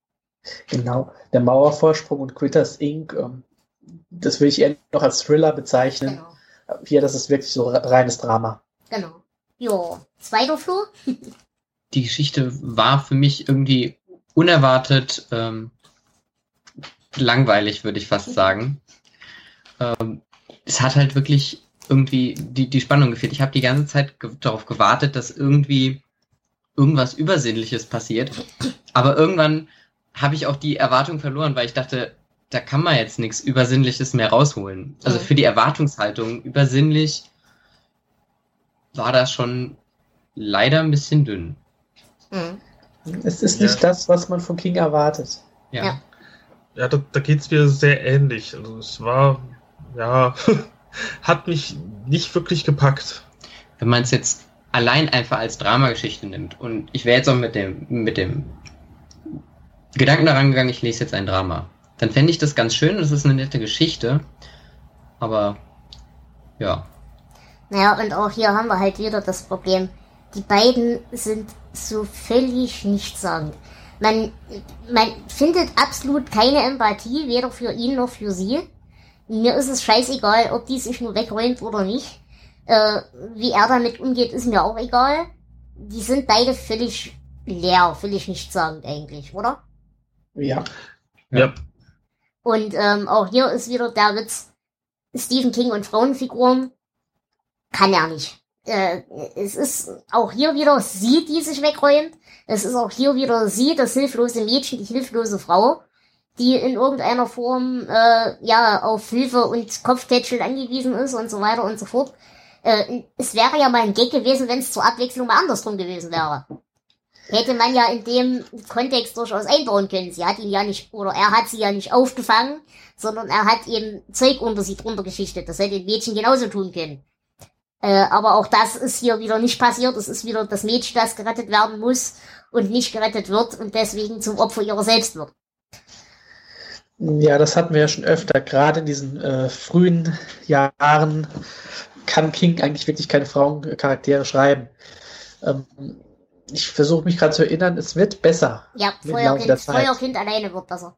S5: Genau. Der Mauervorsprung und Critters Inc., ähm, das will ich eher noch als Thriller bezeichnen.
S3: Genau.
S5: Hier, das ist wirklich so reines Drama.
S3: Genau. Jo. Zweiter Flur?
S1: Die Geschichte war für mich irgendwie unerwartet ähm, langweilig, würde ich fast sagen. Ähm, es hat halt wirklich irgendwie die, die Spannung gefehlt. Ich habe die ganze Zeit ge darauf gewartet, dass irgendwie irgendwas Übersinnliches passiert. Aber irgendwann habe ich auch die Erwartung verloren, weil ich dachte, da kann man jetzt nichts Übersinnliches mehr rausholen. Also für die Erwartungshaltung übersinnlich war das schon leider ein bisschen dünn.
S3: Mhm.
S5: Es ist
S2: Ja.
S5: nicht das, was man von King erwartet.
S1: Ja.
S3: Ja.
S2: Ja, da, da geht's mir sehr ähnlich. Also es war, ja, hat mich nicht wirklich gepackt.
S1: wenn man es jetzt allein einfach als Dramageschichte nimmt und ich wäre jetzt auch mit dem mit dem Gedanken daran gegangen, ich lese jetzt ein Drama, dann fände ich das ganz schön, das ist eine nette Geschichte, aber ja,
S3: Naja, und auch hier haben wir halt wieder das Problem. Die beiden sind so völlig nichtssagend. Man, man findet absolut keine Empathie, weder für ihn noch für sie. Mir ist es scheißegal, ob die sich nur wegräumt oder nicht. Äh, wie er damit umgeht, ist mir auch egal. Die sind beide völlig leer, völlig nichtssagend eigentlich, oder?
S5: Ja.
S2: Ja.
S3: Und ähm, auch hier ist wieder der Witz, Stephen King und Frauenfiguren kann er nicht. Äh, es ist auch hier wieder sie, die sich wegräumt. Es ist auch hier wieder sie, das hilflose Mädchen, die hilflose Frau, die in irgendeiner Form äh, ja auf Hilfe und Kopftätschel angewiesen ist und so weiter und so fort. Äh, es wäre ja mal ein Gag gewesen, wenn es zur Abwechslung mal andersrum gewesen wäre. Hätte man ja in dem Kontext durchaus einbauen können. Sie hat ihn ja nicht, oder er hat sie ja nicht aufgefangen, sondern er hat eben Zeug unter sie drunter geschichtet. Das hätte ein Mädchen genauso tun können. Äh, aber auch das ist hier wieder nicht passiert. Es ist wieder das Mädchen, das gerettet werden muss und nicht gerettet wird und deswegen zum Opfer ihrer selbst wird.
S5: Ja, das hatten wir ja schon öfter. Gerade in diesen äh, frühen Jahren kann King eigentlich wirklich keine Frauencharaktere schreiben. Ähm, ich versuche mich gerade zu erinnern, es wird besser.
S3: Ja, Feuerkind, Feuerkind alleine wird besser.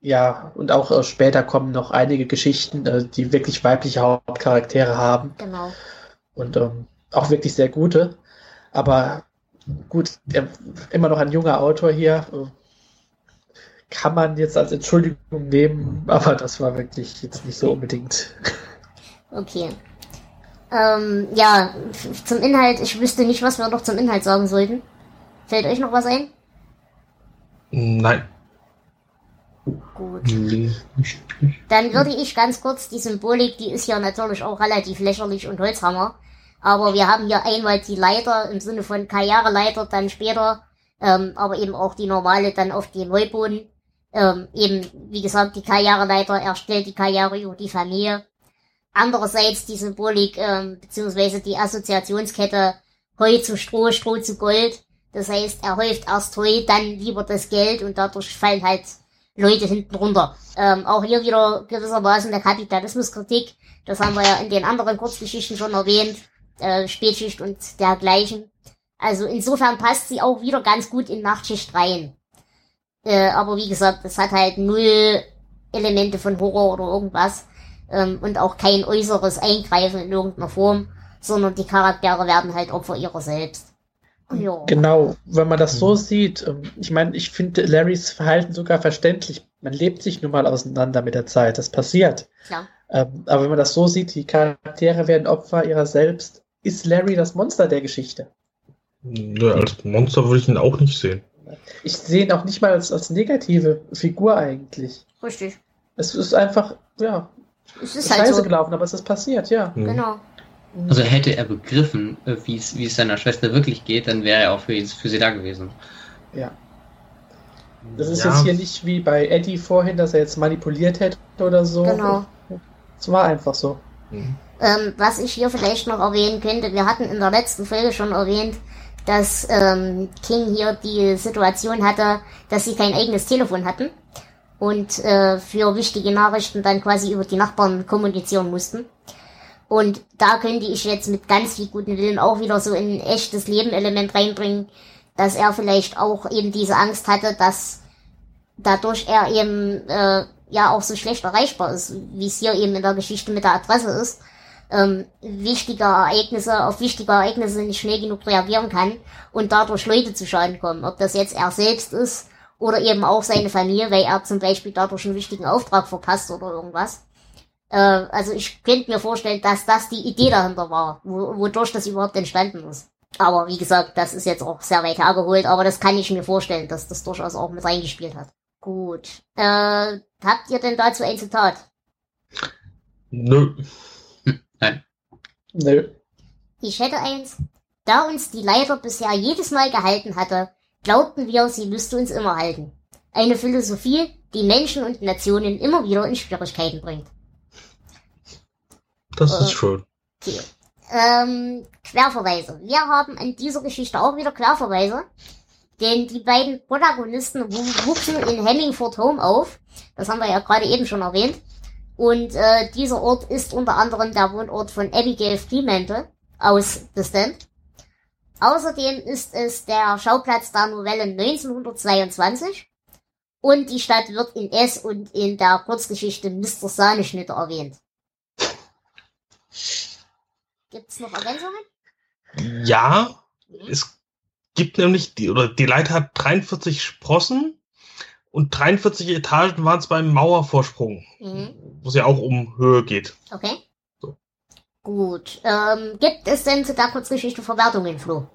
S5: Ja, und auch äh, später kommen noch einige Geschichten, äh, die wirklich weibliche Hauptcharaktere haben.
S3: Genau.
S5: Und ähm, auch wirklich sehr gute. Aber gut, er, immer noch ein junger Autor hier. Äh, kann man jetzt als Entschuldigung nehmen, aber das war wirklich jetzt nicht so unbedingt.
S3: Okay. Ähm, ja, zum Inhalt, ich wüsste nicht, was wir noch zum Inhalt sagen sollten. Fällt euch noch was ein?
S2: Nein.
S3: Gut. Dann würde ich ganz kurz die Symbolik, die ist ja natürlich auch relativ lächerlich und Holzhammer. Aber wir haben hier einmal die Leiter im Sinne von Karriereleiter, dann später, ähm, aber eben auch die normale dann auf den Neuboden. Ähm, eben, wie gesagt, die Karriereleiter erstellt die Karriere über die Familie. Andererseits die Symbolik, ähm, beziehungsweise die Assoziationskette Heu zu Stroh, Stroh zu Gold. Das heißt, er häuft erst Heu, dann lieber das Geld und dadurch fallen halt Leute hinten runter. Ähm, auch hier wieder gewissermaßen der Kapitalismuskritik. Das haben wir ja in den anderen Kurzgeschichten schon erwähnt. Äh, Spätschicht und dergleichen. Also insofern passt sie auch wieder ganz gut in Nachtschicht rein. Äh, aber wie gesagt, es hat halt null Elemente von Horror oder irgendwas ähm, und auch kein äußeres Eingreifen in irgendeiner Form, sondern die Charaktere werden halt Opfer ihrer selbst.
S5: Ja. Genau, wenn man das so sieht, ähm, ich meine, ich finde Larrys Verhalten sogar verständlich. Man lebt sich nun mal auseinander mit der Zeit, das passiert.
S3: Klar.
S5: Ähm, aber wenn man das so sieht, die Charaktere werden Opfer ihrer selbst, ist Larry das Monster der Geschichte.
S2: Ja, als Monster würde ich ihn auch nicht sehen.
S5: Ich sehe ihn auch nicht mal als, als negative Figur eigentlich.
S3: Richtig.
S5: Es ist einfach, ja,
S3: es ist halt
S5: scheiße
S3: so.
S5: gelaufen, aber es ist passiert, ja.
S2: Mhm.
S3: Genau.
S1: Also hätte er begriffen, äh, wie es wie es seiner Schwester wirklich geht, dann wäre er auch für, für sie da gewesen.
S5: Ja. Das ist
S2: Ja.
S5: jetzt hier nicht wie bei Eddie vorhin, dass er jetzt manipuliert hätte oder so.
S3: Genau.
S5: Es war einfach so.
S2: Mhm.
S3: Ähm, was ich hier vielleicht noch erwähnen könnte, wir hatten in der letzten Folge schon erwähnt, dass ähm, King hier die Situation hatte, dass sie kein eigenes Telefon hatten und äh, für wichtige Nachrichten dann quasi über die Nachbarn kommunizieren mussten. Und da könnte ich jetzt mit ganz viel guten Willen auch wieder so ein echtes Leben-Element reinbringen, dass er vielleicht auch eben diese Angst hatte, dass dadurch er eben äh, ja auch so schlecht erreichbar ist, wie es hier eben in der Geschichte mit der Adresse ist, ähm, wichtige Ereignisse, auf wichtige Ereignisse nicht schnell genug reagieren kann und dadurch Leute zu Schaden kommen. Ob das jetzt er selbst ist oder eben auch seine Familie, weil er zum Beispiel dadurch einen wichtigen Auftrag verpasst oder irgendwas. Äh, also ich könnte mir vorstellen, dass das die Idee dahinter war, wo, wodurch das überhaupt entstanden ist. Aber wie gesagt, das ist jetzt auch sehr weit hergeholt, aber das kann ich mir vorstellen, dass das durchaus auch mit reingespielt hat. Gut. Äh, habt ihr denn dazu ein Zitat?
S2: Nö.
S5: Nö.
S3: Ich hätte eins. Da uns die Leiter bisher jedes Mal gehalten hatte, glaubten wir, sie müsste uns immer halten. Eine Philosophie, die Menschen und Nationen immer wieder in Schwierigkeiten bringt.
S2: Das
S3: Äh.
S2: ist schön.
S3: Okay. Ähm, Querverweise. Wir haben an dieser Geschichte auch wieder Querverweise. Denn die beiden Protagonisten wu- wuchsen in Hemmingford Home auf. Das haben wir ja gerade eben schon erwähnt. Und äh, dieser Ort ist unter anderem der Wohnort von Abigail Fremantle aus The Stand. Außerdem ist es der Schauplatz der Novelle 1922. Und die Stadt wird in S und in der Kurzgeschichte Mr. Sahneschnitte erwähnt. Gibt's noch Ergänzungen?
S2: Ja, es gibt nämlich, die, oder die Leiter hat 43 Sprossen und 43 Etagen waren es beim Mauervorsprung,
S3: Mhm.
S2: wo es ja auch um Höhe geht.
S3: Okay.
S2: So.
S3: Gut. Ähm, gibt es denn zu der Kurzgeschichte Verwertungen, Flo?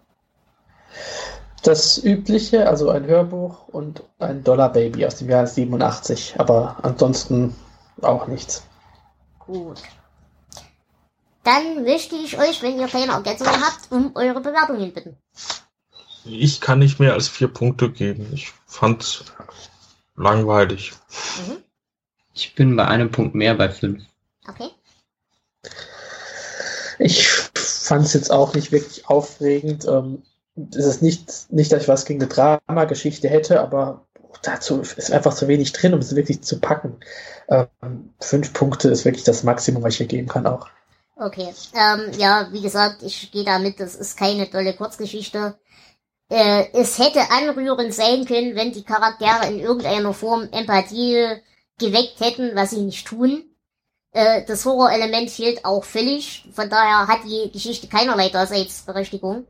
S5: Das übliche, also ein Hörbuch und ein Dollar Baby aus dem Jahr 87, aber ansonsten auch nichts.
S3: Gut. Dann möchte ich euch, wenn ihr keine Ergänzungen habt, um eure Bewertungen bitten.
S2: Ich kann nicht mehr als vier Punkte geben. Ich fand's langweilig.
S3: Mhm.
S1: Ich bin bei einem Punkt mehr bei fünf.
S3: Okay.
S5: Ich fand es jetzt auch nicht wirklich aufregend. Ähm, es ist nicht, nicht, dass ich was gegen eine Dramageschichte hätte, aber dazu ist einfach zu wenig drin, um es wirklich zu packen. Ähm, fünf Punkte ist wirklich das Maximum, was ich hier geben kann auch.
S3: Okay. Ähm, ja, wie gesagt, ich gehe damit, das ist keine tolle Kurzgeschichte. Äh, es hätte anrührend sein können, wenn die Charaktere in irgendeiner Form Empathie geweckt hätten, was sie nicht tun. Äh, das Horrorelement fehlt auch völlig. Von daher hat die Geschichte keinerlei Daseinsberechtigung.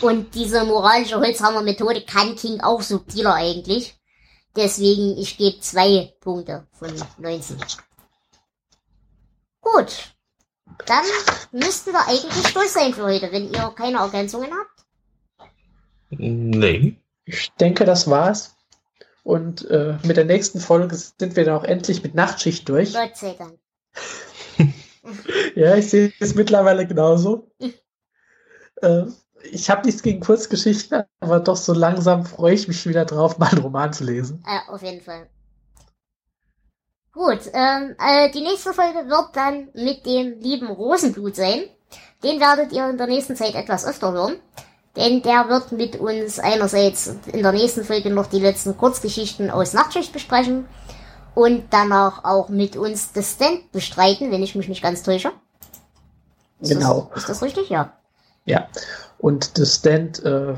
S3: Und diese moralische Holzhammer-Methode kann King auch subtiler eigentlich. Deswegen, ich gebe zwei Punkte von 19. Gut. Dann müssten wir eigentlich durch sein für heute, wenn ihr keine Ergänzungen habt.
S2: Nee.
S5: Ich denke, das war's. Und äh, mit der nächsten Folge sind wir dann auch endlich mit Nachtschicht durch.
S3: Gott sei Dank.
S5: Ja, ich sehe es mittlerweile genauso. äh, ich habe nichts gegen Kurzgeschichten, aber doch so langsam freue ich mich wieder drauf, mal einen Roman zu lesen.
S3: Äh, auf jeden Fall. Gut, ähm, äh, die nächste Folge wird dann mit dem lieben Rosenblut sein. Den werdet ihr in der nächsten Zeit etwas öfter hören. Denn der wird mit uns einerseits in der nächsten Folge noch die letzten Kurzgeschichten aus Nachtschicht besprechen und danach auch mit uns das Stand bestreiten, wenn ich mich nicht ganz täusche. Ist
S5: Genau.
S3: Das, ist das richtig? Ja.
S5: Ja. Und das Stand äh,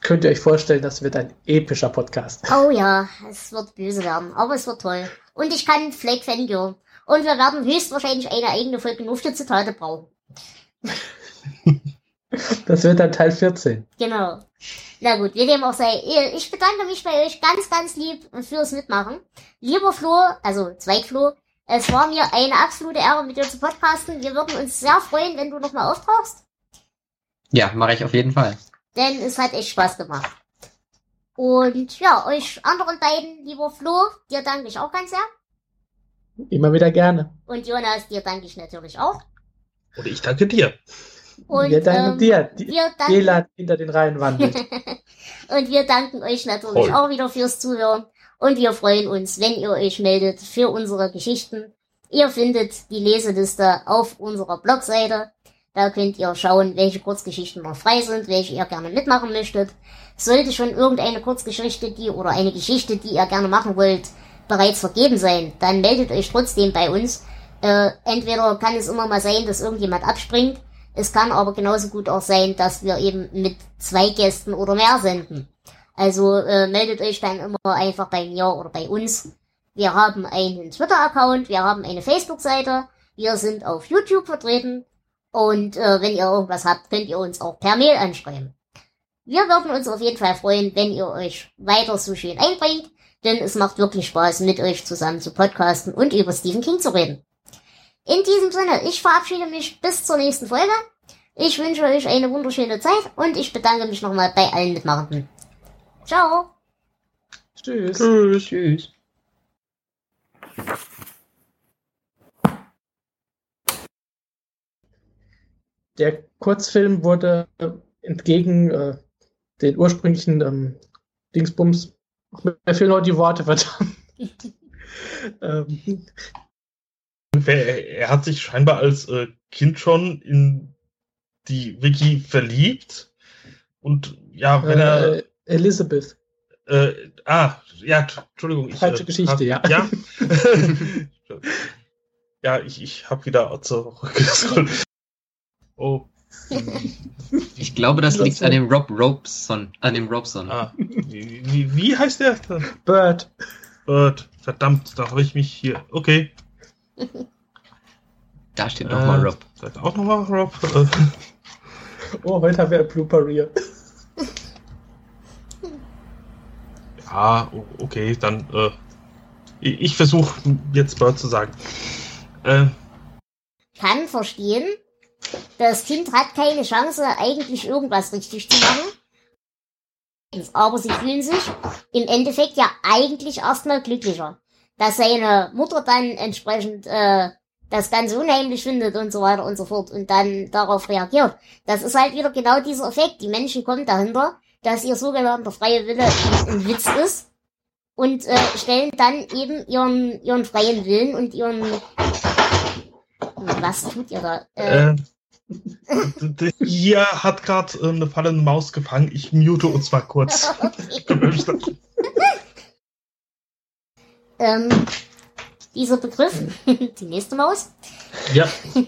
S5: könnt ihr euch vorstellen, das wird ein epischer Podcast.
S3: Oh ja, es wird böse werden, aber es wird toll. Und ich kann Flag Fangirl. Und wir werden höchstwahrscheinlich eine eigene Folge nur für Zitate brauchen.
S5: Das wird dann Teil 14.
S3: Genau. Na gut, wie dem auch sei. Ich bedanke mich bei euch ganz, ganz lieb fürs Mitmachen. Lieber Flo, also Zweitflo, es war mir eine absolute Ehre, mit dir zu podcasten. Wir würden uns sehr freuen, wenn du nochmal auftauchst.
S1: Ja, mache ich auf jeden Fall.
S3: Denn es hat echt Spaß gemacht. Und ja, euch anderen beiden, lieber Flo, dir danke ich auch ganz sehr.
S5: Immer wieder gerne.
S3: Und Jonas, dir danke ich natürlich auch.
S2: Und ich danke dir.
S3: Und,
S5: wir danken
S3: ähm,
S5: dir, die
S3: Wir danken,
S5: Jela hinter den Reihen wandelt.
S3: und wir danken euch natürlich
S2: Voll.
S3: auch wieder fürs Zuhören. Und wir freuen uns, wenn ihr euch meldet für unsere Geschichten. Ihr findet die Leseliste auf unserer Blogseite. Da könnt ihr schauen, welche Kurzgeschichten noch frei sind, welche ihr gerne mitmachen möchtet. Sollte schon irgendeine Kurzgeschichte, die oder eine Geschichte, die ihr gerne machen wollt, bereits vergeben sein, dann meldet euch trotzdem bei uns. Äh, entweder kann es immer mal sein, dass irgendjemand abspringt. Es kann aber genauso gut auch sein, dass wir eben mit zwei Gästen oder mehr senden. Also äh, meldet euch dann immer einfach bei mir oder bei uns. Wir haben einen Twitter-Account, wir haben eine Facebook-Seite, wir sind auf YouTube vertreten und äh, wenn ihr irgendwas habt, könnt ihr uns auch per Mail anschreiben. Wir würden uns auf jeden Fall freuen, wenn ihr euch weiter so schön einbringt, denn es macht wirklich Spaß, mit euch zusammen zu podcasten und über Stephen King zu reden. In diesem Sinne, ich verabschiede mich bis zur nächsten Folge. Ich wünsche euch eine wunderschöne Zeit und ich bedanke mich nochmal bei allen Mitmachenden. Ciao!
S5: Tschüss.
S2: Tschüss.
S1: Tschüss.
S5: Der Kurzfilm wurde entgegen äh, den ursprünglichen ähm, Dingsbums, mir fehlen heute die Worte, verdammt. ähm,
S2: Er, er hat sich scheinbar als äh, Kind schon in die Wiki verliebt. Und ja, wenn
S5: äh, Elizabeth.
S2: er. Äh, ah, ja, Entschuldigung. Ich,
S5: Falsche
S2: äh,
S5: Geschichte,
S2: hab,
S5: ja.
S2: Ja, ja ich, ich habe wieder zurückgescrollt. Oh,
S1: Ich glaube, das liegt an dem Rob Robeson. An dem Robson.
S2: Ah, wie, wie, wie heißt der?
S5: Bird.
S2: Bird. Verdammt, da habe ich mich hier. Okay.
S1: Da steht nochmal
S2: Äh,
S1: Rob.
S2: Seid auch nochmal Rob?
S5: Oh, heute haben wir ein Blooper Reel.
S2: ja, okay, dann. Äh, ich ich versuche jetzt Bird zu sagen. Äh,
S3: Kann verstehen. Das Kind hat keine Chance, eigentlich irgendwas richtig zu machen. Aber sie fühlen sich im Endeffekt ja eigentlich erstmal glücklicher. Dass seine Mutter dann entsprechend äh, das Ganze unheimlich findet und so weiter und so fort und dann darauf reagiert. Das ist halt wieder genau dieser Effekt. Die Menschen kommen dahinter, dass ihr sogenannter freie Wille ein, Witz ist und äh, stellen dann eben ihren, ihren freien Willen und ihren... Was tut ihr da? Äh,
S2: äh, hier hat gerade äh, eine fallende Maus gefangen. Ich mute uns mal kurz.
S3: okay. ähm, dieser Begriff. Mhm. Die nächste Maus.
S5: Ja.